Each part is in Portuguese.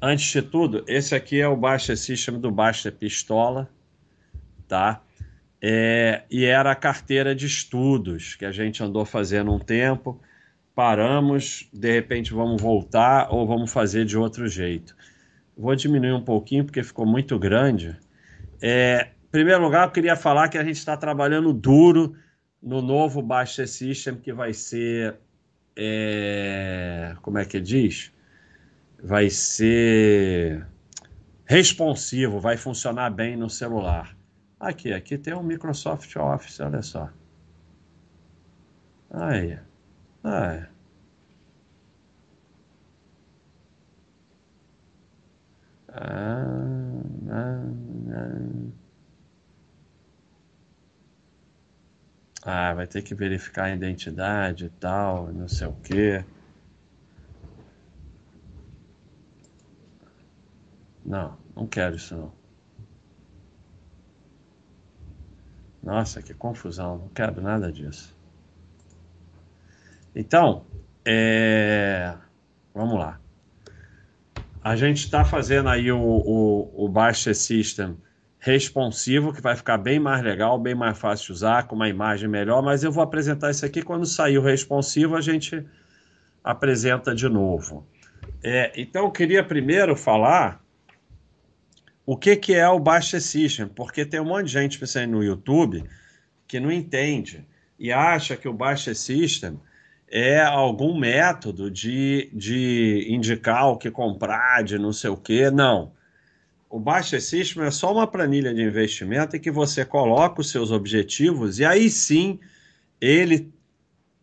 antes de tudo, esse aqui é o Baixa System do Baixa Pistola, tá? É, e era a carteira de estudos que a gente andou fazendo um tempo. Paramos, de repente vamos voltar ou vamos fazer de outro jeito. Vou diminuir um pouquinho porque ficou muito grande. É, em primeiro lugar, eu queria falar que a gente está trabalhando duro no novo Baixa System que vai ser. É, como é que diz? Vai ser responsivo, vai funcionar bem no celular. Aqui, aqui tem o Microsoft Office, olha só. Aí. Aí. Ah, ah, ah. ah, vai ter que verificar a identidade e tal, não sei o quê. Não, não quero isso não. Nossa, que confusão, não quero nada disso. Então, é... vamos lá. A gente está fazendo aí o, o, o Baixa System responsivo, que vai ficar bem mais legal, bem mais fácil de usar, com uma imagem melhor, mas eu vou apresentar isso aqui quando sair o responsivo, a gente apresenta de novo. É, então, eu queria primeiro falar o que, que é o Baixa System, porque tem um monte de gente pensando no YouTube que não entende e acha que o Baixa System é algum método de, de indicar o que comprar, de não sei o que. Não. O Baixa System é só uma planilha de investimento em que você coloca os seus objetivos e aí sim ele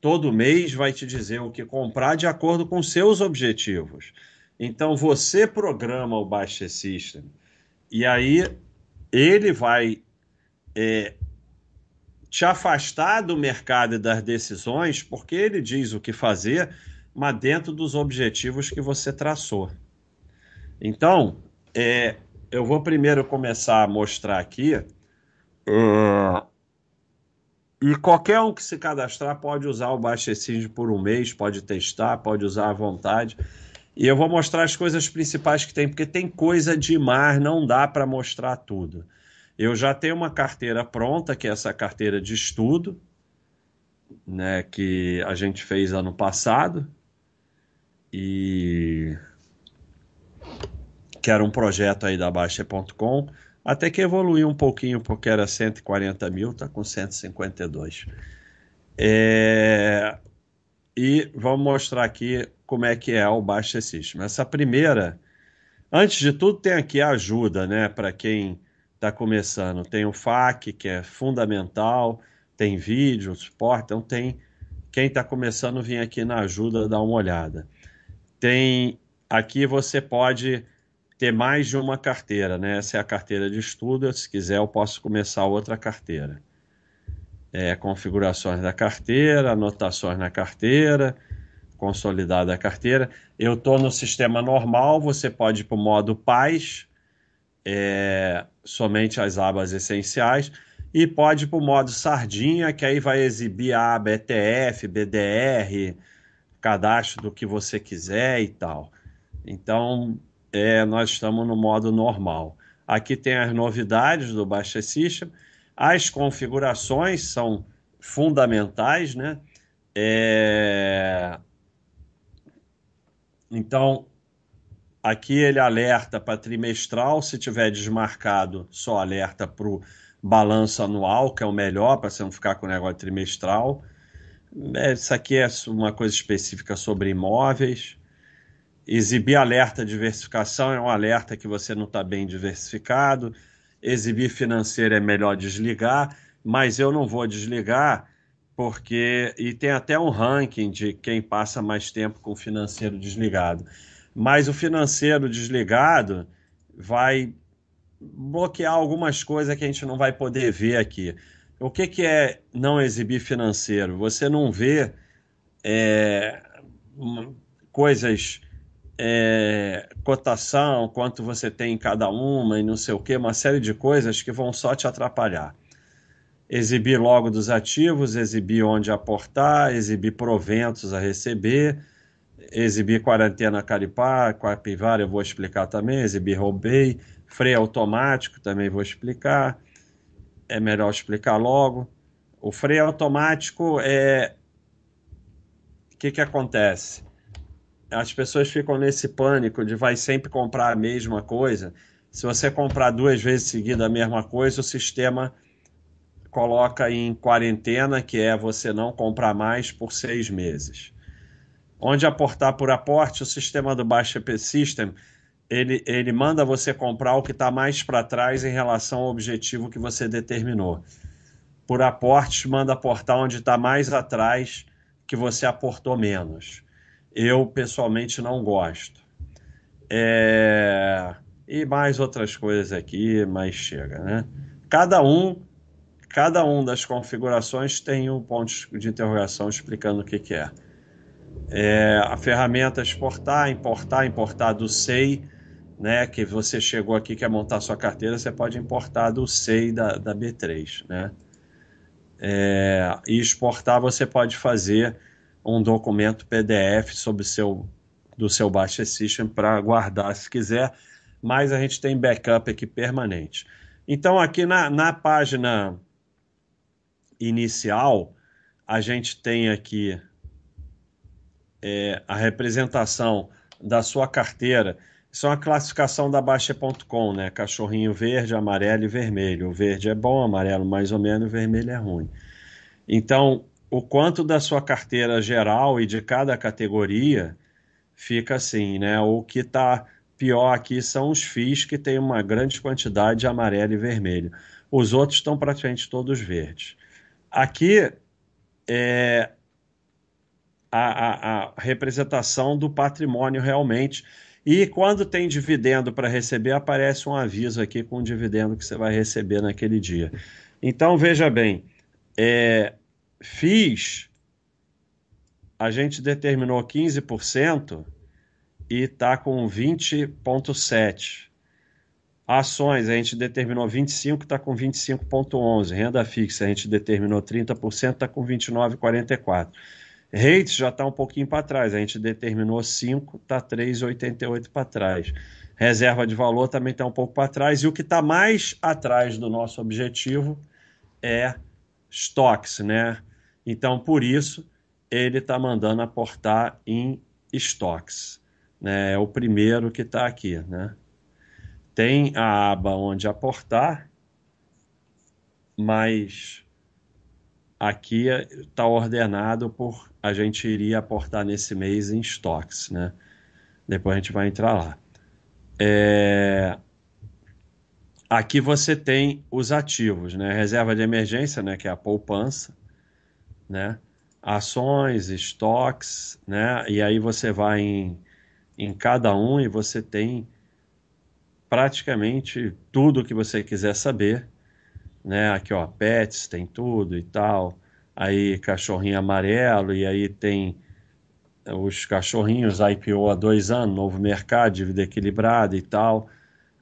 todo mês vai te dizer o que comprar de acordo com seus objetivos. Então você programa o Baixa System e aí ele vai é, te afastar do mercado e das decisões, porque ele diz o que fazer, mas dentro dos objetivos que você traçou. Então, é, eu vou primeiro começar a mostrar aqui. É, e qualquer um que se cadastrar pode usar o Baixecid por um mês, pode testar, pode usar à vontade. E eu vou mostrar as coisas principais que tem, porque tem coisa demais, não dá para mostrar tudo. Eu já tenho uma carteira pronta, que é essa carteira de estudo, né, que a gente fez ano passado. E que era um projeto aí da Baixa.com, até que evoluiu um pouquinho, porque era 140 mil, está com 152. É... E vamos mostrar aqui como é que é o Baixa System. Essa primeira, antes de tudo, tem aqui a ajuda, né? Para quem está começando. Tem o FAQ, que é fundamental, tem vídeo, suporte, então tem. Quem está começando, vem aqui na ajuda, dar uma olhada. Tem. Aqui você pode ter mais de uma carteira, né? Essa é a carteira de estudo. Se quiser, eu posso começar outra carteira. É, configurações da carteira, anotações na carteira consolidada a carteira. Eu estou no sistema normal, você pode ir para o modo paz, é, somente as abas essenciais, e pode ir para o modo sardinha, que aí vai exibir a aba ETF, BDR, cadastro do que você quiser e tal. Então, é, nós estamos no modo normal. Aqui tem as novidades do Baixa System. As configurações são fundamentais, né? É, então, aqui ele alerta para trimestral, se tiver desmarcado, só alerta para o balanço anual, que é o melhor, para você não ficar com o negócio trimestral. É, isso aqui é uma coisa específica sobre imóveis. Exibir alerta diversificação é um alerta que você não está bem diversificado. Exibir financeiro é melhor desligar, mas eu não vou desligar porque e tem até um ranking de quem passa mais tempo com o financeiro desligado. Mas o financeiro desligado vai bloquear algumas coisas que a gente não vai poder ver aqui. O que, que é não exibir financeiro? Você não vê é, coisas, é, cotação, quanto você tem em cada uma e não sei o que, uma série de coisas que vão só te atrapalhar exibir logo dos ativos, exibir onde aportar, exibir proventos a receber, exibir quarentena caripá, capivara eu vou explicar também, exibir roubei, freio automático também vou explicar, é melhor explicar logo. O freio automático é. O que, que acontece? As pessoas ficam nesse pânico de vai sempre comprar a mesma coisa. Se você comprar duas vezes seguida a mesma coisa, o sistema coloca em quarentena, que é você não comprar mais por seis meses. Onde aportar por aporte, o sistema do Baixa P System ele, ele manda você comprar o que está mais para trás em relação ao objetivo que você determinou por aportes, manda aportar onde está mais atrás que você aportou menos. Eu, pessoalmente, não gosto. É... E mais outras coisas aqui, mas chega, né? Cada um, cada um das configurações tem um ponto de interrogação explicando o que, que é. é. A ferramenta exportar, importar, importar do SEI, né? Que você chegou aqui quer montar sua carteira, você pode importar do SEI da, da B3, né? é, e exportar, você pode fazer um documento PDF sobre seu, do seu Baixa System para guardar se quiser, mas a gente tem backup aqui permanente. Então, aqui na, na página inicial, a gente tem aqui é, a representação da sua carteira isso é uma classificação da Baixa.com, né? Cachorrinho verde, amarelo e vermelho. O verde é bom, amarelo mais ou menos, o vermelho é ruim. Então, o quanto da sua carteira geral e de cada categoria fica assim, né? O que está pior aqui são os FIIs que tem uma grande quantidade de amarelo e vermelho. Os outros estão praticamente todos verdes. Aqui é a, a, a representação do patrimônio realmente e quando tem dividendo para receber, aparece um aviso aqui com o dividendo que você vai receber naquele dia. Então, veja bem, é, FIIs, a gente determinou 15% e está com 20,7%. Ações, a gente determinou 25%, está com 25,11%. Renda fixa, a gente determinou 30%, está com 29,44%. Rates já está um pouquinho para trás. A gente determinou 5, está 3,88 para trás. Reserva de valor também está um pouco para trás. E o que está mais atrás do nosso objetivo é estoques, né? Então, por isso, ele está mandando aportar em estoques. Né? É o primeiro que está aqui, né? Tem a aba onde aportar, mas aqui está ordenado por a gente iria aportar nesse mês em estoques, né? Depois a gente vai entrar lá. É... Aqui você tem os ativos, né? Reserva de emergência, né? Que é a poupança, né? Ações, estoques, né? E aí você vai em, em cada um e você tem praticamente tudo que você quiser saber, né? Aqui, ó, pets tem tudo e tal aí cachorrinho amarelo, e aí tem os cachorrinhos IPO há dois anos, novo mercado, dívida equilibrada e tal.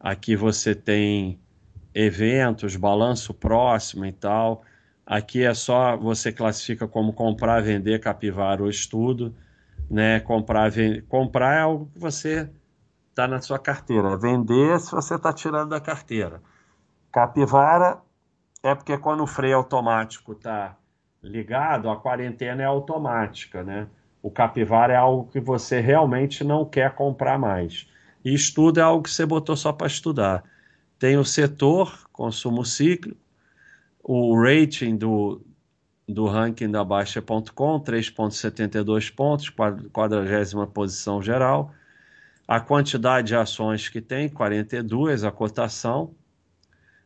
Aqui você tem eventos, balanço próximo e tal. Aqui é só você classifica como comprar, vender, capivara ou estudo. Né? Comprar, vender, comprar é algo que você está na sua carteira. Vender se você está tirando da carteira. Capivara é porque quando o freio automático está ligado, a quarentena é automática, né? O capivara é algo que você realmente não quer comprar mais. E estudo é algo que você botou só para estudar. Tem o setor, consumo ciclo, o rating do, do ranking da Baixa.com, 3,72 pontos, 40 posição geral. A quantidade de ações que tem, 42, a cotação,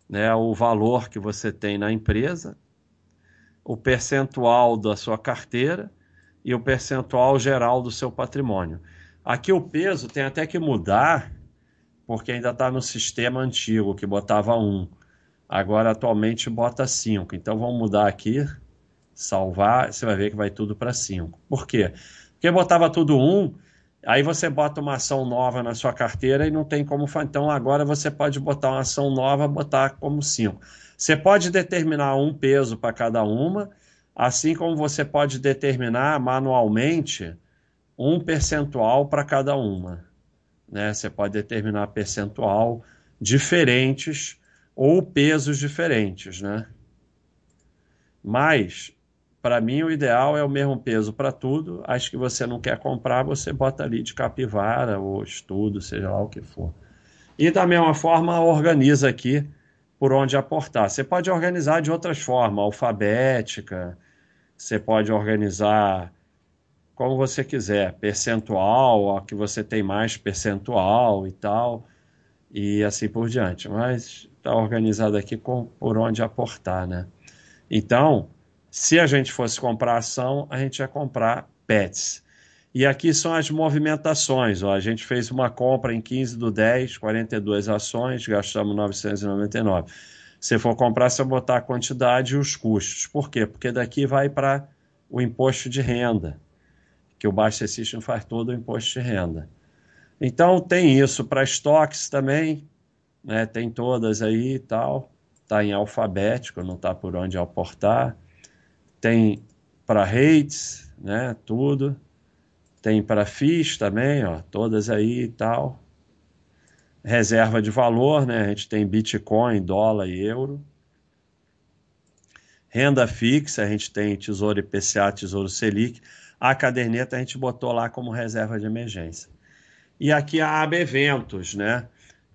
né, o valor que você tem na empresa, o percentual da sua carteira e o percentual geral do seu patrimônio. Aqui o peso tem até que mudar, porque ainda está no sistema antigo, que botava 1. Agora atualmente bota 5. Então vamos mudar aqui, salvar, você vai ver que vai tudo para 5. Por quê? Porque botava tudo 1, aí você bota uma ação nova na sua carteira e não tem como fazer. Então agora você pode botar uma ação nova, botar como 5. Você pode determinar um peso para cada uma, assim como você pode determinar manualmente um percentual para cada uma. Né? Você pode determinar percentual diferentes ou pesos diferentes, né? Mas, para mim, o ideal é o mesmo peso para tudo. As que você não quer comprar, você bota ali de capivara ou estudo, seja lá o que for. E da mesma forma, organiza aqui por onde aportar. Você pode organizar de outras formas, alfabética, você pode organizar como você quiser, percentual, a que você tem mais percentual e tal, e assim por diante. Mas está organizado aqui com, por onde aportar, né? Então, se a gente fosse comprar ação, a gente ia comprar PETs. E aqui são as movimentações. Ó. A gente fez uma compra em 15 do 10, 42 ações, gastamos 999. Se for comprar, você botar a quantidade e os custos. Por quê? Porque daqui vai para o imposto de renda que o Baixa System faz todo o imposto de renda. Então tem isso para estoques também, né? tem todas aí e tal, está em alfabético, não está por onde aportar. Tem para rates, né? tudo. Tem para FIIs também, ó, todas aí e tal. Reserva de valor, né? a gente tem Bitcoin, dólar e euro. Renda fixa, a gente tem Tesouro IPCA, Tesouro Selic. A caderneta a gente botou lá como reserva de emergência. E aqui a aba eventos, né?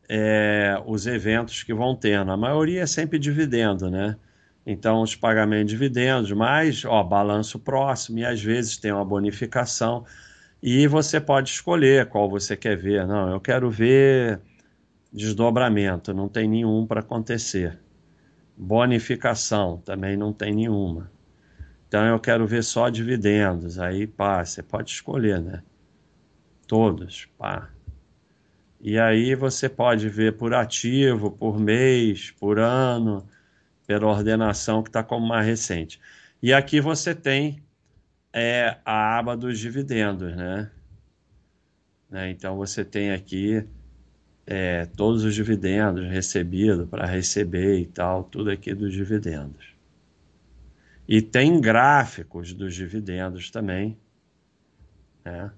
É, os eventos que vão tendo. A maioria é sempre dividendo, né? Então, os pagamentos de dividendos, mas, ó, balanço próximo, e às vezes tem uma bonificação. E você pode escolher qual você quer ver. Não, eu quero ver desdobramento, não tem nenhum para acontecer. Bonificação, também não tem nenhuma. Então eu quero ver só dividendos. Aí, pá, você pode escolher, né? Todos, pá. E aí você pode ver por ativo, por mês, por ano, pela ordenação que está como mais recente. E aqui você tem é, a aba dos dividendos, né? né? Então você tem aqui é, todos os dividendos recebidos para receber e tal, tudo aqui dos dividendos. E tem gráficos dos dividendos também, né?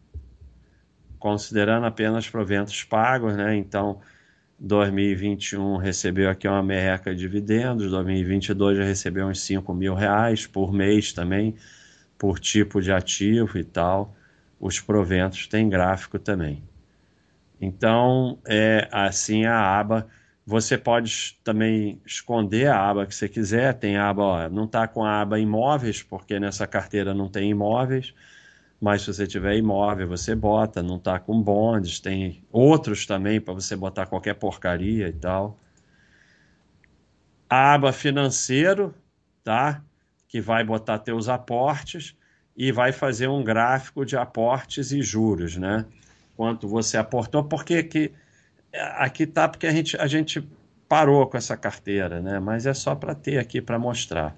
considerando apenas proventos pagos, né? Então, 2021 recebeu aqui uma merreca de dividendos, 2022 já recebeu uns 5 mil reais por mês também, por tipo de ativo e tal. Os proventos têm gráfico também. Então, é assim a aba você pode também esconder a aba que você quiser. Tem aba, ó, não está com a aba imóveis, porque nessa carteira não tem imóveis. Mas se você tiver imóvel, você bota. Não está com bondes. Tem outros também para você botar qualquer porcaria e tal. A aba financeiro, tá? Que vai botar teus aportes e vai fazer um gráfico de aportes e juros, né? Quanto você aportou, porque que aqui tá porque a gente, a gente parou com essa carteira, né? Mas é só para ter aqui para mostrar,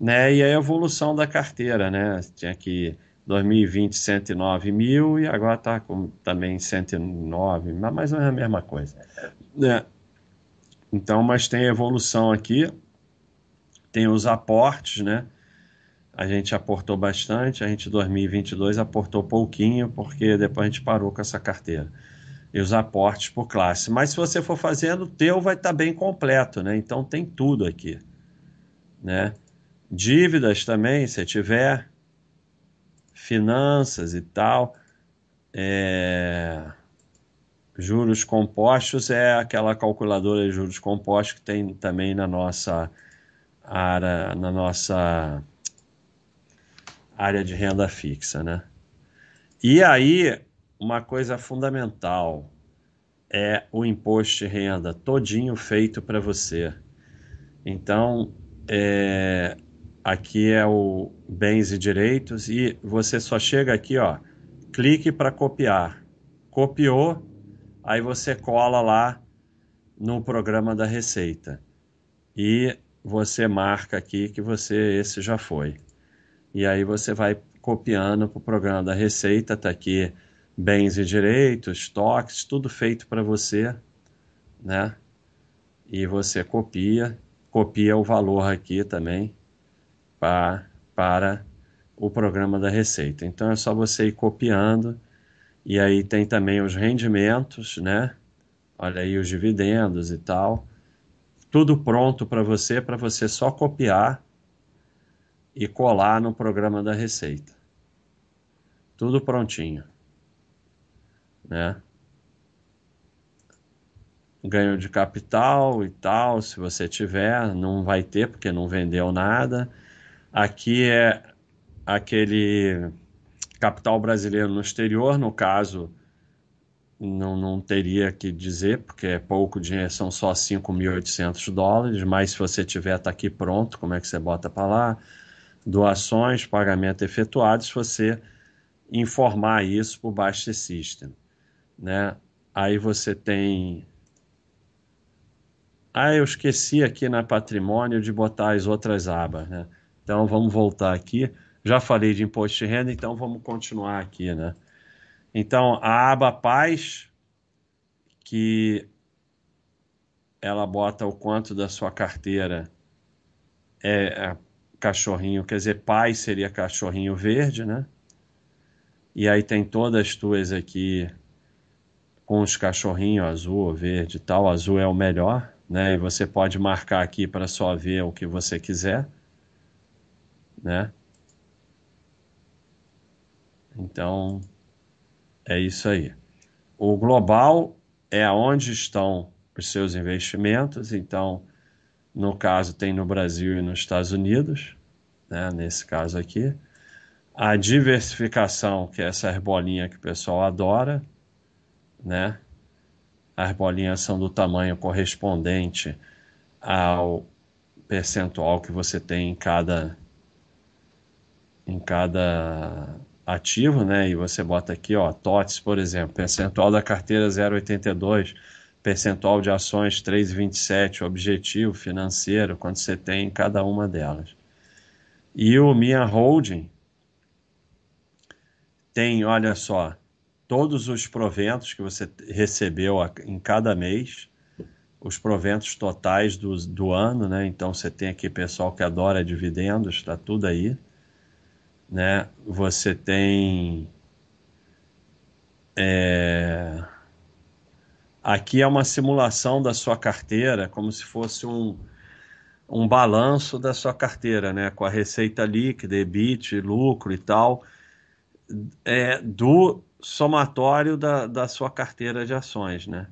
né? E a evolução da carteira, né? Tinha aqui 2020 109 mil e agora está com também 109, mas mais ou menos a mesma coisa, né? Então, mas tem evolução aqui, tem os aportes, né? A gente aportou bastante, a gente em 2022 aportou pouquinho, porque depois a gente parou com essa carteira e os aportes por classe. Mas se você for fazendo, o teu vai estar tá bem completo, né? Então tem tudo aqui, né? Dívidas também, se tiver, finanças e tal, é... juros compostos é aquela calculadora de juros compostos que tem também na nossa área, na nossa área de renda fixa, né? E aí uma coisa fundamental é o imposto de renda todinho feito para você. Então, é, aqui é o bens e direitos e você só chega aqui, ó, clique para copiar. Copiou, aí você cola lá no programa da Receita e você marca aqui que você esse já foi. E aí você vai copiando para o programa da Receita, tá aqui bens e direitos, toques, tudo feito para você, né? E você copia, copia o valor aqui também pra, para o programa da Receita. Então é só você ir copiando E aí tem também os rendimentos, né? Olha aí os dividendos e tal. Tudo pronto para você, para você só copiar e colar no programa da Receita. Tudo prontinho, né? Ganho de capital e tal, se você tiver, não vai ter porque não vendeu nada. Aqui é aquele capital brasileiro no exterior, no caso, não, não teria que dizer, porque é pouco dinheiro, são só 5.800 dólares, mas se você tiver, está aqui pronto, como é que você bota para lá? Doações, pagamento efetuado, se você informar isso para o Baixa System. Né? Aí você tem. Ah, eu esqueci aqui na patrimônio de botar as outras abas. Né? Então vamos voltar aqui. Já falei de imposto de renda, então vamos continuar aqui, né? Então, a aba paz, que ela bota o quanto da sua carteira é, é cachorrinho, quer dizer, paz seria cachorrinho verde, né? E aí tem todas as tuas aqui com os cachorrinhos azul, verde e tal. Azul é o melhor, né? E você pode marcar aqui para só ver o que você quiser, né? Então, é isso aí. O global é onde estão os seus investimentos, então, no caso, tem no Brasil e nos Estados Unidos, né, nesse caso aqui. A diversificação, que é essa bolinhas que o pessoal adora, né? As bolinhas são do tamanho correspondente ao percentual que você tem em cada em cada ativo, né? E você bota aqui, ó, TOTS, por exemplo, percentual da carteira 0,82, percentual de ações 3,27, objetivo financeiro, quanto você tem em cada uma delas. E o Minha Holding tem, olha só, todos os proventos que você recebeu em cada mês, os proventos totais do, do ano, né? Então você tem aqui pessoal que adora dividendos, está tudo aí né? Você tem é... aqui é uma simulação da sua carteira, como se fosse um, um balanço da sua carteira, né? Com a receita líquida, EBIT, lucro e tal, é, do somatório da, da sua carteira de ações, né?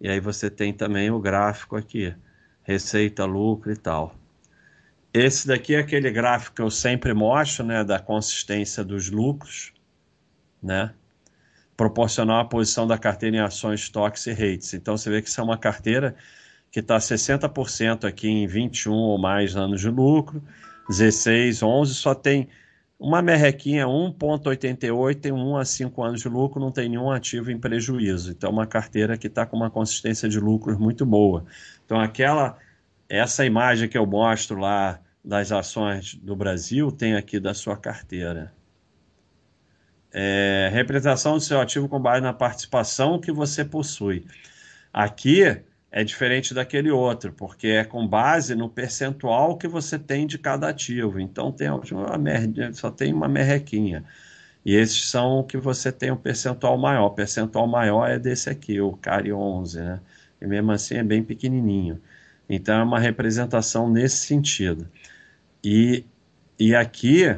E aí você tem também o gráfico aqui, receita, lucro e tal. Esse daqui é aquele gráfico que eu sempre mostro, né, da consistência dos lucros, né, proporcional à posição da carteira em ações, estoques e rates. Então você vê que isso é uma carteira que está 60% aqui em 21 ou mais anos de lucro, 16, 11, só tem uma merrequinha 1,88 tem 1 a 5 anos de lucro, não tem nenhum ativo em prejuízo. Então, uma carteira que está com uma consistência de lucros muito boa. Então, aquela essa imagem que eu mostro lá das ações do Brasil tem aqui da sua carteira. É, representação do seu ativo com base na participação que você possui. Aqui é diferente daquele outro, porque é com base no percentual que você tem de cada ativo. Então tem uma merda, só tem uma merrequinha. E esses são que você tem um percentual maior. O percentual maior é desse aqui, o CARI 11, né? E mesmo assim é bem pequenininho. Então é uma representação nesse sentido. E, e aqui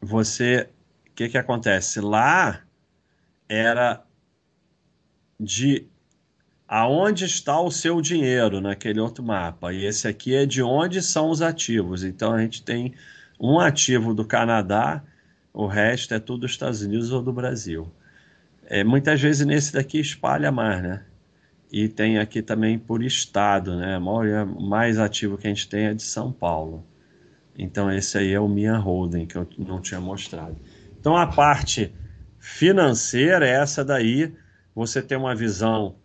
você, o que que acontece? Lá era de aonde está o seu dinheiro naquele outro mapa. E esse aqui é de onde são os ativos. Então a gente tem um ativo do Canadá, o resto é tudo dos Estados Unidos ou do Brasil. É, muitas vezes nesse daqui espalha mais, né? e tem aqui também por estado, né? Maioria mais ativo que a gente tem é de São Paulo. Então esse aí é o Minha Holding que eu não tinha mostrado. Então a parte financeira é essa daí, você tem uma visão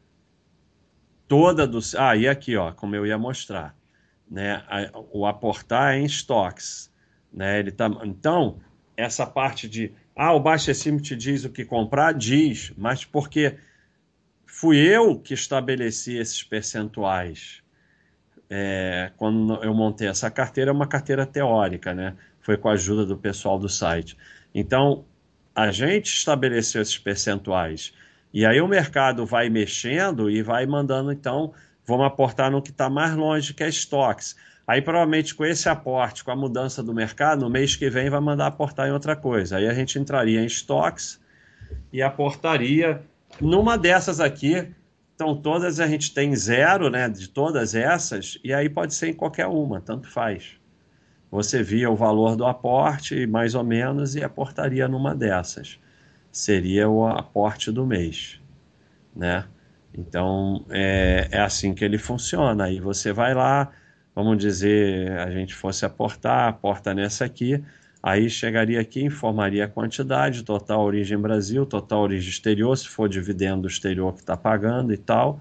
toda do Ah, e aqui, ó, como eu ia mostrar, né? O aportar em estoques, né? Ele tá Então, essa parte de ah, o Baixa Cima te diz o que comprar, diz, mas porque fui eu que estabeleci esses percentuais. É, quando eu montei essa carteira, é uma carteira teórica, né? Foi com a ajuda do pessoal do site. Então, a gente estabeleceu esses percentuais. E aí o mercado vai mexendo e vai mandando, então, vamos aportar no que está mais longe, que é estoques. Aí, provavelmente, com esse aporte, com a mudança do mercado, no mês que vem vai mandar aportar em outra coisa. Aí a gente entraria em estoques e aportaria numa dessas aqui. Então, todas a gente tem zero, né, de todas essas, e aí pode ser em qualquer uma, tanto faz. Você via o valor do aporte, mais ou menos, e aportaria numa dessas seria o aporte do mês, né? Então é, é assim que ele funciona. Aí você vai lá, vamos dizer, a gente fosse aportar, aporta nessa aqui, aí chegaria aqui, informaria a quantidade, total origem Brasil, total origem exterior, se for dividendo exterior que está pagando e tal,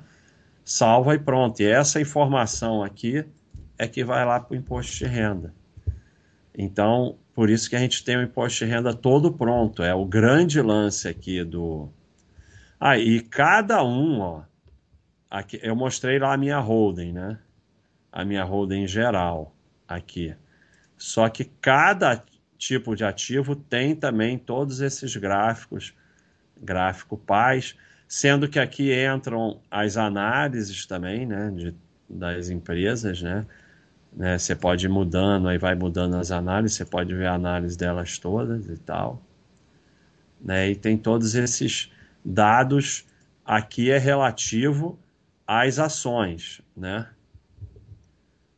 salva e pronto. E essa informação aqui é que vai lá para o imposto de renda. Então, por isso que a gente tem o imposto de renda todo pronto. É o grande lance aqui do. Ah, cada um, ó. Aqui, eu mostrei lá a minha holding, né? A minha holding geral aqui. Só que cada tipo de ativo tem também todos esses gráficos, gráfico paz, sendo que aqui entram as análises também, né, de, das empresas, né? Né? Você pode ir mudando, aí vai mudando as análises, você pode ver a análise delas todas e tal. Né? E tem todos esses dados. Aqui é relativo às ações, né?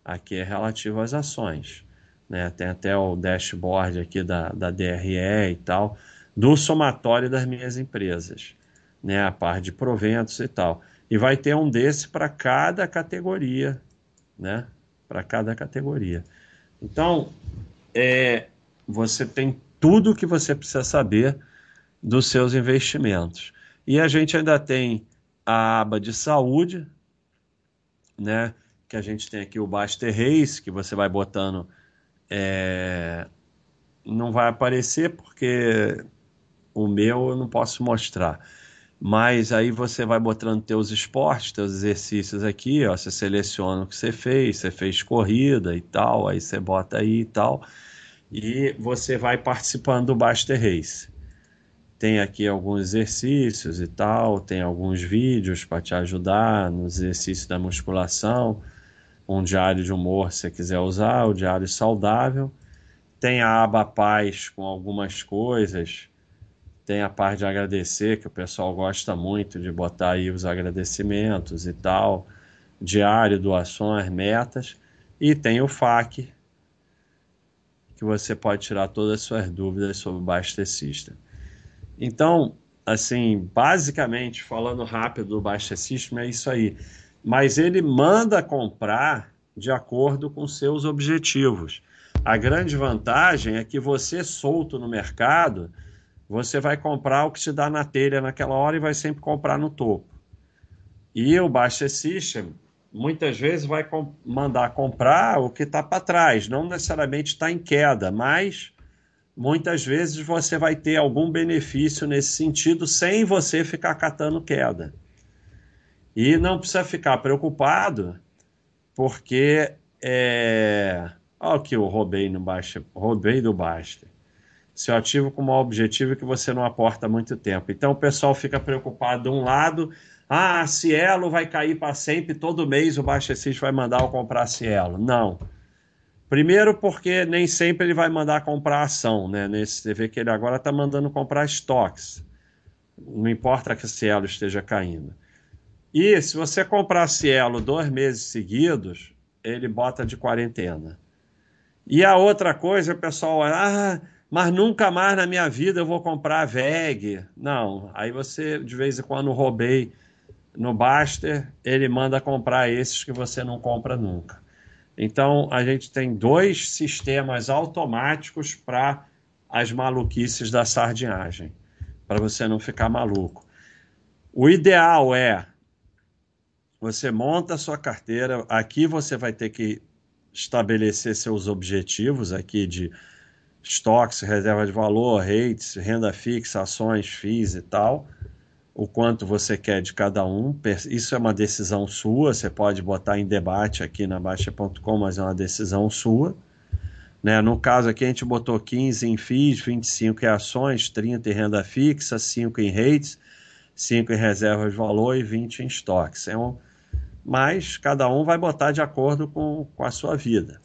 Aqui é relativo às ações. Né? Tem até o dashboard aqui da, da DRE e tal, do somatório das minhas empresas, né? A parte de proventos e tal. E vai ter um desse para cada categoria, né? Para cada categoria. Então, é, você tem tudo o que você precisa saber dos seus investimentos. E a gente ainda tem a aba de saúde, né? Que a gente tem aqui o Baster Race, que você vai botando. É, não vai aparecer porque o meu eu não posso mostrar mas aí você vai botando teus esportes, teus exercícios aqui, ó, você seleciona o que você fez, você fez corrida e tal, aí você bota aí e tal, e você vai participando do Baster Race. Tem aqui alguns exercícios e tal, tem alguns vídeos para te ajudar nos exercícios da musculação, um diário de humor se você quiser usar, o diário saudável. Tem a aba paz com algumas coisas, tem a parte de agradecer, que o pessoal gosta muito de botar aí os agradecimentos e tal, diário, doações, metas, e tem o FAQ, que você pode tirar todas as suas dúvidas sobre o Baster System. Então, assim, basicamente, falando rápido do Baster System, é isso aí. Mas ele manda comprar de acordo com seus objetivos. A grande vantagem é que você solto no mercado você vai comprar o que te dá na telha naquela hora e vai sempre comprar no topo. E o Baixa System muitas vezes vai com mandar comprar o que está para trás, não necessariamente está em queda, mas muitas vezes você vai ter algum benefício nesse sentido sem você ficar catando queda. E não precisa ficar preocupado, porque é. Olha o que eu roubei no Baixa, roubei do Basta seu ativo com um objetivo que você não aporta muito tempo. Então o pessoal fica preocupado de um lado, ah, Cielo vai cair para sempre, todo mês o Baixa vai mandar eu comprar Cielo. Não. Primeiro porque nem sempre ele vai mandar comprar ação, né? Nesse, você que ele agora está mandando comprar estoques. Não importa que a Cielo esteja caindo. E se você comprar Cielo dois meses seguidos, ele bota de quarentena. E a outra coisa, o pessoal, ah, mas nunca mais na minha vida eu vou comprar VEG. Não, aí você de vez em quando roubei no Baster, ele manda comprar esses que você não compra nunca. Então a gente tem dois sistemas automáticos para as maluquices da sardinhagem, para você não ficar maluco. O ideal é você monta a sua carteira, aqui você vai ter que estabelecer seus objetivos aqui de estoques, reserva de valor, rates, renda fixa, ações, FIIs e tal, o quanto você quer de cada um. Isso é uma decisão sua, você pode botar em debate aqui na Baixa.com, mas é uma decisão sua. Né? No caso aqui, a gente botou 15 em FIIs, 25 em ações, 30 em renda fixa, 5 em rates, 5 em reservas de valor e 20 em estoques. É um... Mas cada um vai botar de acordo com, com a sua vida.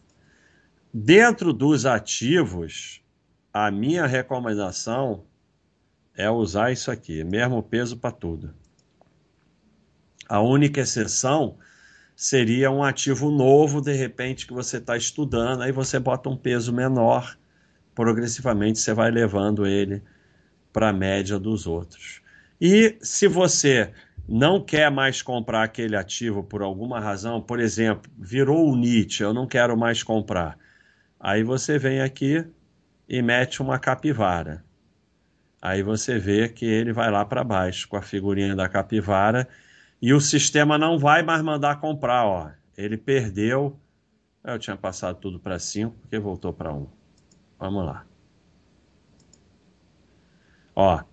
Dentro dos ativos, a minha recomendação é usar isso aqui, mesmo peso para tudo. A única exceção seria um ativo novo, de repente, que você está estudando, aí você bota um peso menor, progressivamente você vai levando ele para a média dos outros. E se você não quer mais comprar aquele ativo por alguma razão, por exemplo, virou o Nietzsche, eu não quero mais comprar. Aí você vem aqui e mete uma capivara. Aí você vê que ele vai lá para baixo com a figurinha da capivara e o sistema não vai mais mandar comprar, ó. Ele perdeu. Eu tinha passado tudo para 5, porque voltou para 1. Um. Vamos lá. Ó,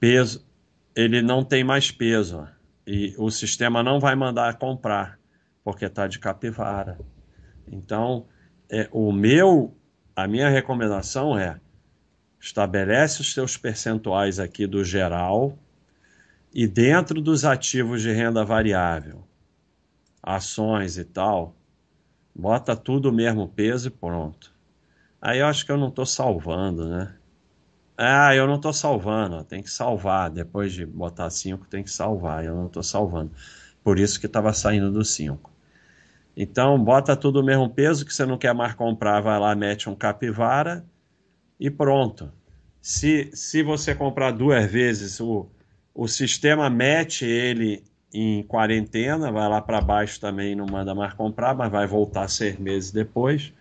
peso, ele não tem mais peso, ó, e o sistema não vai mandar comprar, porque está de capivara. Então, é, o meu, a minha recomendação é estabelece os seus percentuais aqui do geral e dentro dos ativos de renda variável, ações e tal, bota tudo o mesmo peso e pronto. Aí eu acho que eu não estou salvando, né? Ah, eu não estou salvando, tem que salvar. Depois de botar 5, tem que salvar. Eu não estou salvando. Por isso que estava saindo do 5. Então, bota tudo o mesmo peso que você não quer mais comprar, vai lá, mete um capivara e pronto. Se, se você comprar duas vezes o, o sistema mete ele em quarentena, vai lá para baixo também, não manda mais comprar, mas vai voltar seis meses depois.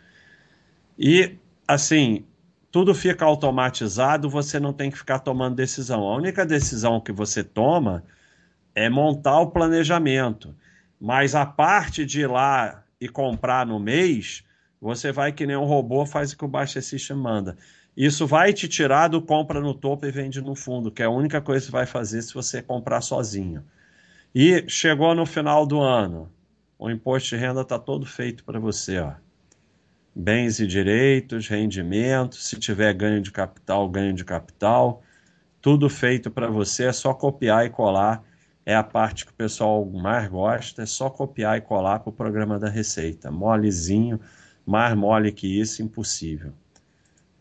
E, assim, tudo fica automatizado, você não tem que ficar tomando decisão. A única decisão que você toma é montar o planejamento. Mas a parte de ir lá e comprar no mês, você vai que nem um robô, faz o que o Baixa System manda. Isso vai te tirar do compra no topo e vende no fundo, que é a única coisa que vai fazer se você comprar sozinho. E chegou no final do ano, o imposto de renda está todo feito para você. Ó. Bens e direitos, rendimentos, se tiver ganho de capital, ganho de capital, tudo feito para você, é só copiar e colar. É a parte que o pessoal mais gosta, é só copiar e colar para o programa da Receita. Molezinho, mais mole que isso, impossível.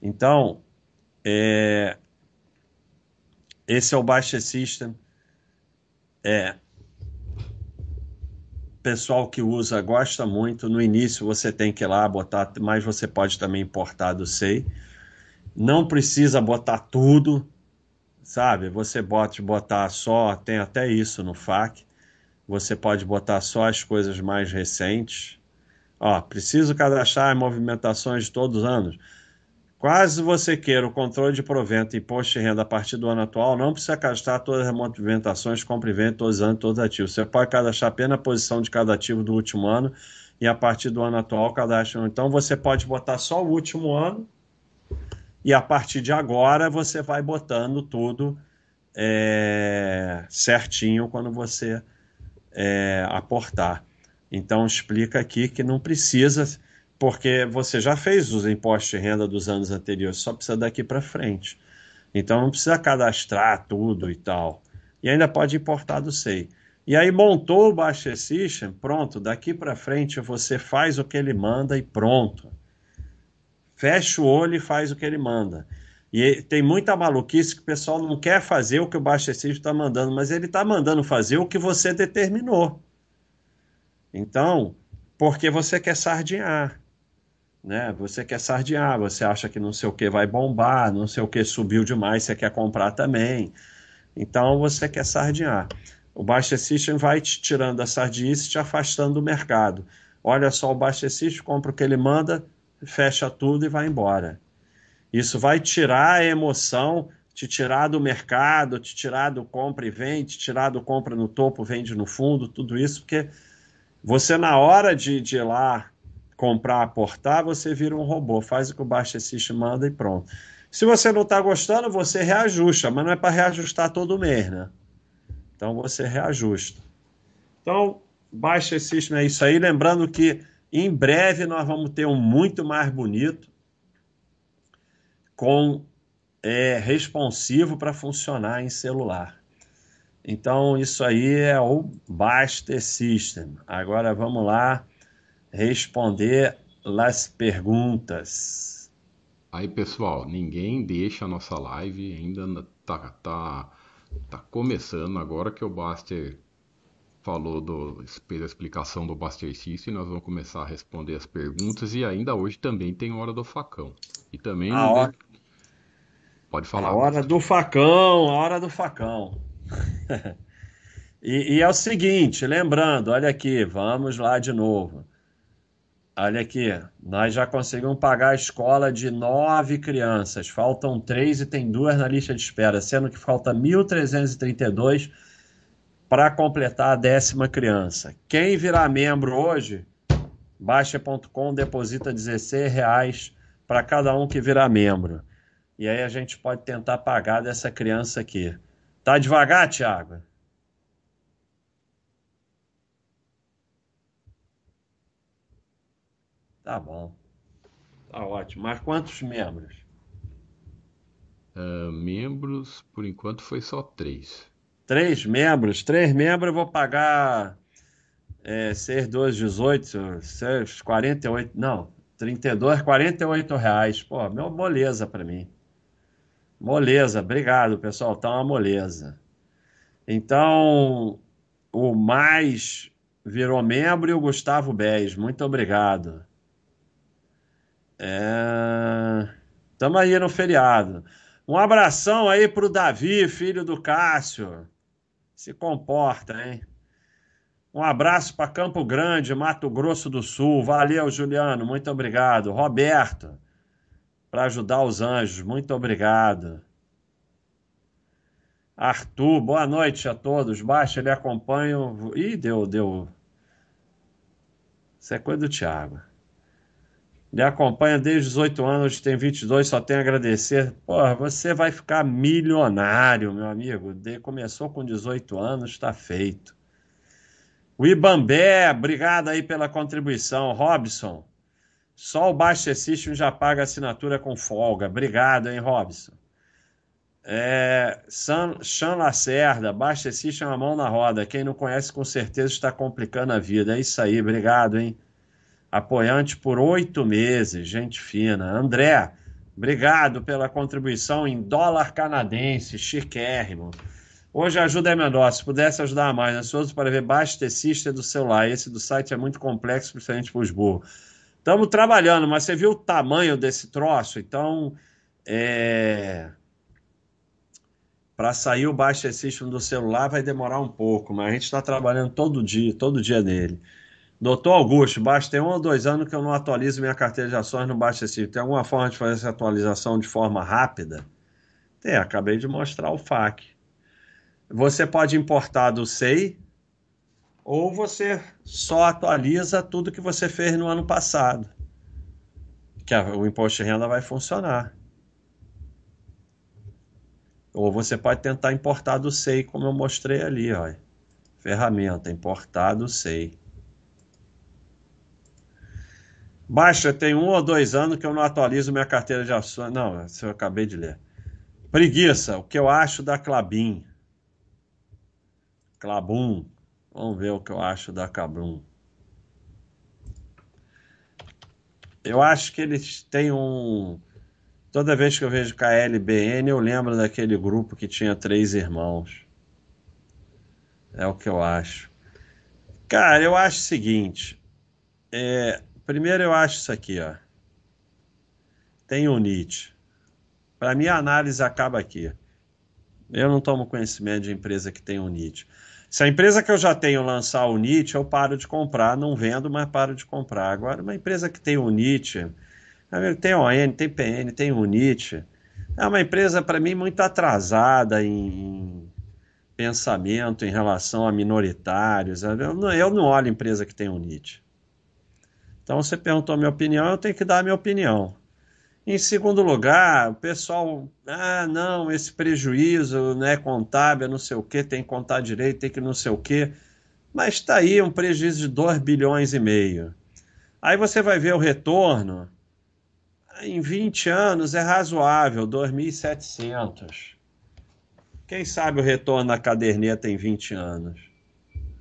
Então, é, esse é o Baixa System. É, pessoal que usa gosta muito. No início você tem que ir lá botar, mas você pode também importar do SEI. Não precisa botar tudo, sabe? Você pode botar só, tem até isso no FAQ. Você pode botar só as coisas mais recentes. Ó, preciso cadastrar movimentações de todos os anos. Quase você queira o controle de provento e imposto de renda a partir do ano atual, não precisa cadastrar todas as movimentações, compra e venda todos os anos, todos os ativos. Você pode cadastrar apenas a posição de cada ativo do último ano e a partir do ano atual cadastra. Então você pode botar só o último ano e a partir de agora você vai botando tudo é, certinho quando você é, aportar. Então explica aqui que não precisa porque você já fez os impostos de renda dos anos anteriores, só precisa daqui para frente. Então não precisa cadastrar tudo e tal. E ainda pode importar do SEI. E aí montou o Baixa System, pronto, daqui para frente você faz o que ele manda e pronto. Fecha o olho e faz o que ele manda. E tem muita maluquice que o pessoal não quer fazer o que o System está mandando, mas ele está mandando fazer o que você determinou. Então, porque você quer sardinhar né? Você quer sardinhar, você acha que não sei o que vai bombar, não sei o que subiu demais, você quer comprar também. Então você quer sardinhar. O Baixa System vai te tirando a sardinice e te afastando do mercado. Olha só, o Baixa System compra o que ele manda, fecha tudo e vai embora. Isso vai tirar a emoção, te tirar do mercado, te tirar do compra e vende, te tirar do compra no topo, vende no fundo, tudo isso, porque você na hora de, de ir lá comprar, aportar, você vira um robô, faz o que o Baixa System manda e pronto. Se você não está gostando, você reajusta, mas não é para reajustar todo mês, né? Então você reajusta. Então, Baixa System é isso aí. Lembrando que em breve nós vamos ter um muito mais bonito, com é, responsivo para funcionar em celular. Então, isso aí é o Baster System. Agora vamos lá responder as perguntas. Aí, pessoal, ninguém deixa a nossa live, ainda tá, tá, tá começando. Agora que o Baster falou do fez a explicação do Baster System, nós vamos começar a responder as perguntas e ainda hoje também tem hora do facão. E também a hora... pode falar. A hora do facão, a hora do facão. e, e é o seguinte, lembrando, olha aqui, vamos lá de novo. Olha aqui, nós já conseguimos pagar a escola de nove crianças. Faltam três e tem duas na lista de espera, sendo que falta 1.332 para completar a décima criança. Quem virar membro hoje, Baixa.com deposita 16 reais para cada um que virar membro. E aí a gente pode tentar pagar dessa criança aqui. Tá devagar, Thiago? Tá bom. Tá ótimo. Mas quantos membros? Uh, membros, por enquanto, foi só três. Três membros? Três membros eu vou pagar é, 6, 12, 18, 6, 48. Não, 32, 48 reais. Pô, meu moleza para mim. Moleza, obrigado, pessoal. Tá uma moleza. Então, o mais virou membro e o Gustavo Bez. Muito obrigado. É... Tamo aí no feriado. Um abração aí pro Davi, filho do Cássio. Se comporta, hein? Um abraço para Campo Grande, Mato Grosso do Sul. Valeu, Juliano. Muito obrigado. Roberto, para ajudar os anjos. Muito obrigado. Arthur, boa noite a todos. Baixa, ele acompanha. Ih, deu, deu. Isso é coisa do Thiago. Me acompanha desde 18 anos, tem 22, só tenho a agradecer. Porra, você vai ficar milionário, meu amigo. De, começou com 18 anos, está feito. O Ibambé, obrigado aí pela contribuição. Robson, só o Baixa System já paga assinatura com folga. Obrigado, hein, Robson. É, San, Chan Lacerda, Baixa System, a mão na roda. Quem não conhece, com certeza está complicando a vida. É isso aí, obrigado, hein apoiante por oito meses, gente fina. André, obrigado pela contribuição em dólar canadense, chiquérrimo. Hoje a ajuda é menor, se pudesse ajudar mais, ansioso para ver baixo tecista do celular. Esse do site é muito complexo, principalmente para os burros. Estamos trabalhando, mas você viu o tamanho desse troço? Então, é... para sair o baixo system do celular vai demorar um pouco, mas a gente está trabalhando todo dia, todo dia nele. Doutor Augusto, basta tem um ou dois anos que eu não atualizo minha carteira de ações no Baixa Civil. Tem alguma forma de fazer essa atualização de forma rápida? Tem, acabei de mostrar o FAQ. Você pode importar do SEI ou você só atualiza tudo que você fez no ano passado. Que o imposto de renda vai funcionar. Ou você pode tentar importar do SEI, como eu mostrei ali, ó. Ferramenta, importar do SEI. Baixa, tem um ou dois anos que eu não atualizo minha carteira de ações. Não, isso eu acabei de ler. Preguiça, o que eu acho da Clabin. Clabum. Vamos ver o que eu acho da Clabum. Eu acho que eles têm um. Toda vez que eu vejo KLBN, eu lembro daquele grupo que tinha três irmãos. É o que eu acho. Cara, eu acho o seguinte. É, Primeiro eu acho isso aqui, ó. Tem o Nietzsche. Para mim a análise acaba aqui. Eu não tomo conhecimento de empresa que tem o Nietzsche. Se a empresa que eu já tenho lançar o Nietzsche, eu paro de comprar, não vendo, mas paro de comprar. Agora, uma empresa que tem o Nietzsche, tem ON, tem PN, tem o Nietzsche, é uma empresa, para mim, muito atrasada em, pensamento em relação a minoritários. Eu não, eu não olho empresa que tem o Nietzsche. Então você perguntou a minha opinião, eu tenho que dar a minha opinião. Em segundo lugar, o pessoal, ah, não, esse prejuízo não é contábil, não sei o que, tem que contar direito, tem que não sei o que. Mas está aí um prejuízo de 2 bilhões e meio. Aí você vai ver o retorno. em 20 anos é razoável, 2.700. Quem sabe o retorno da caderneta em 20 anos?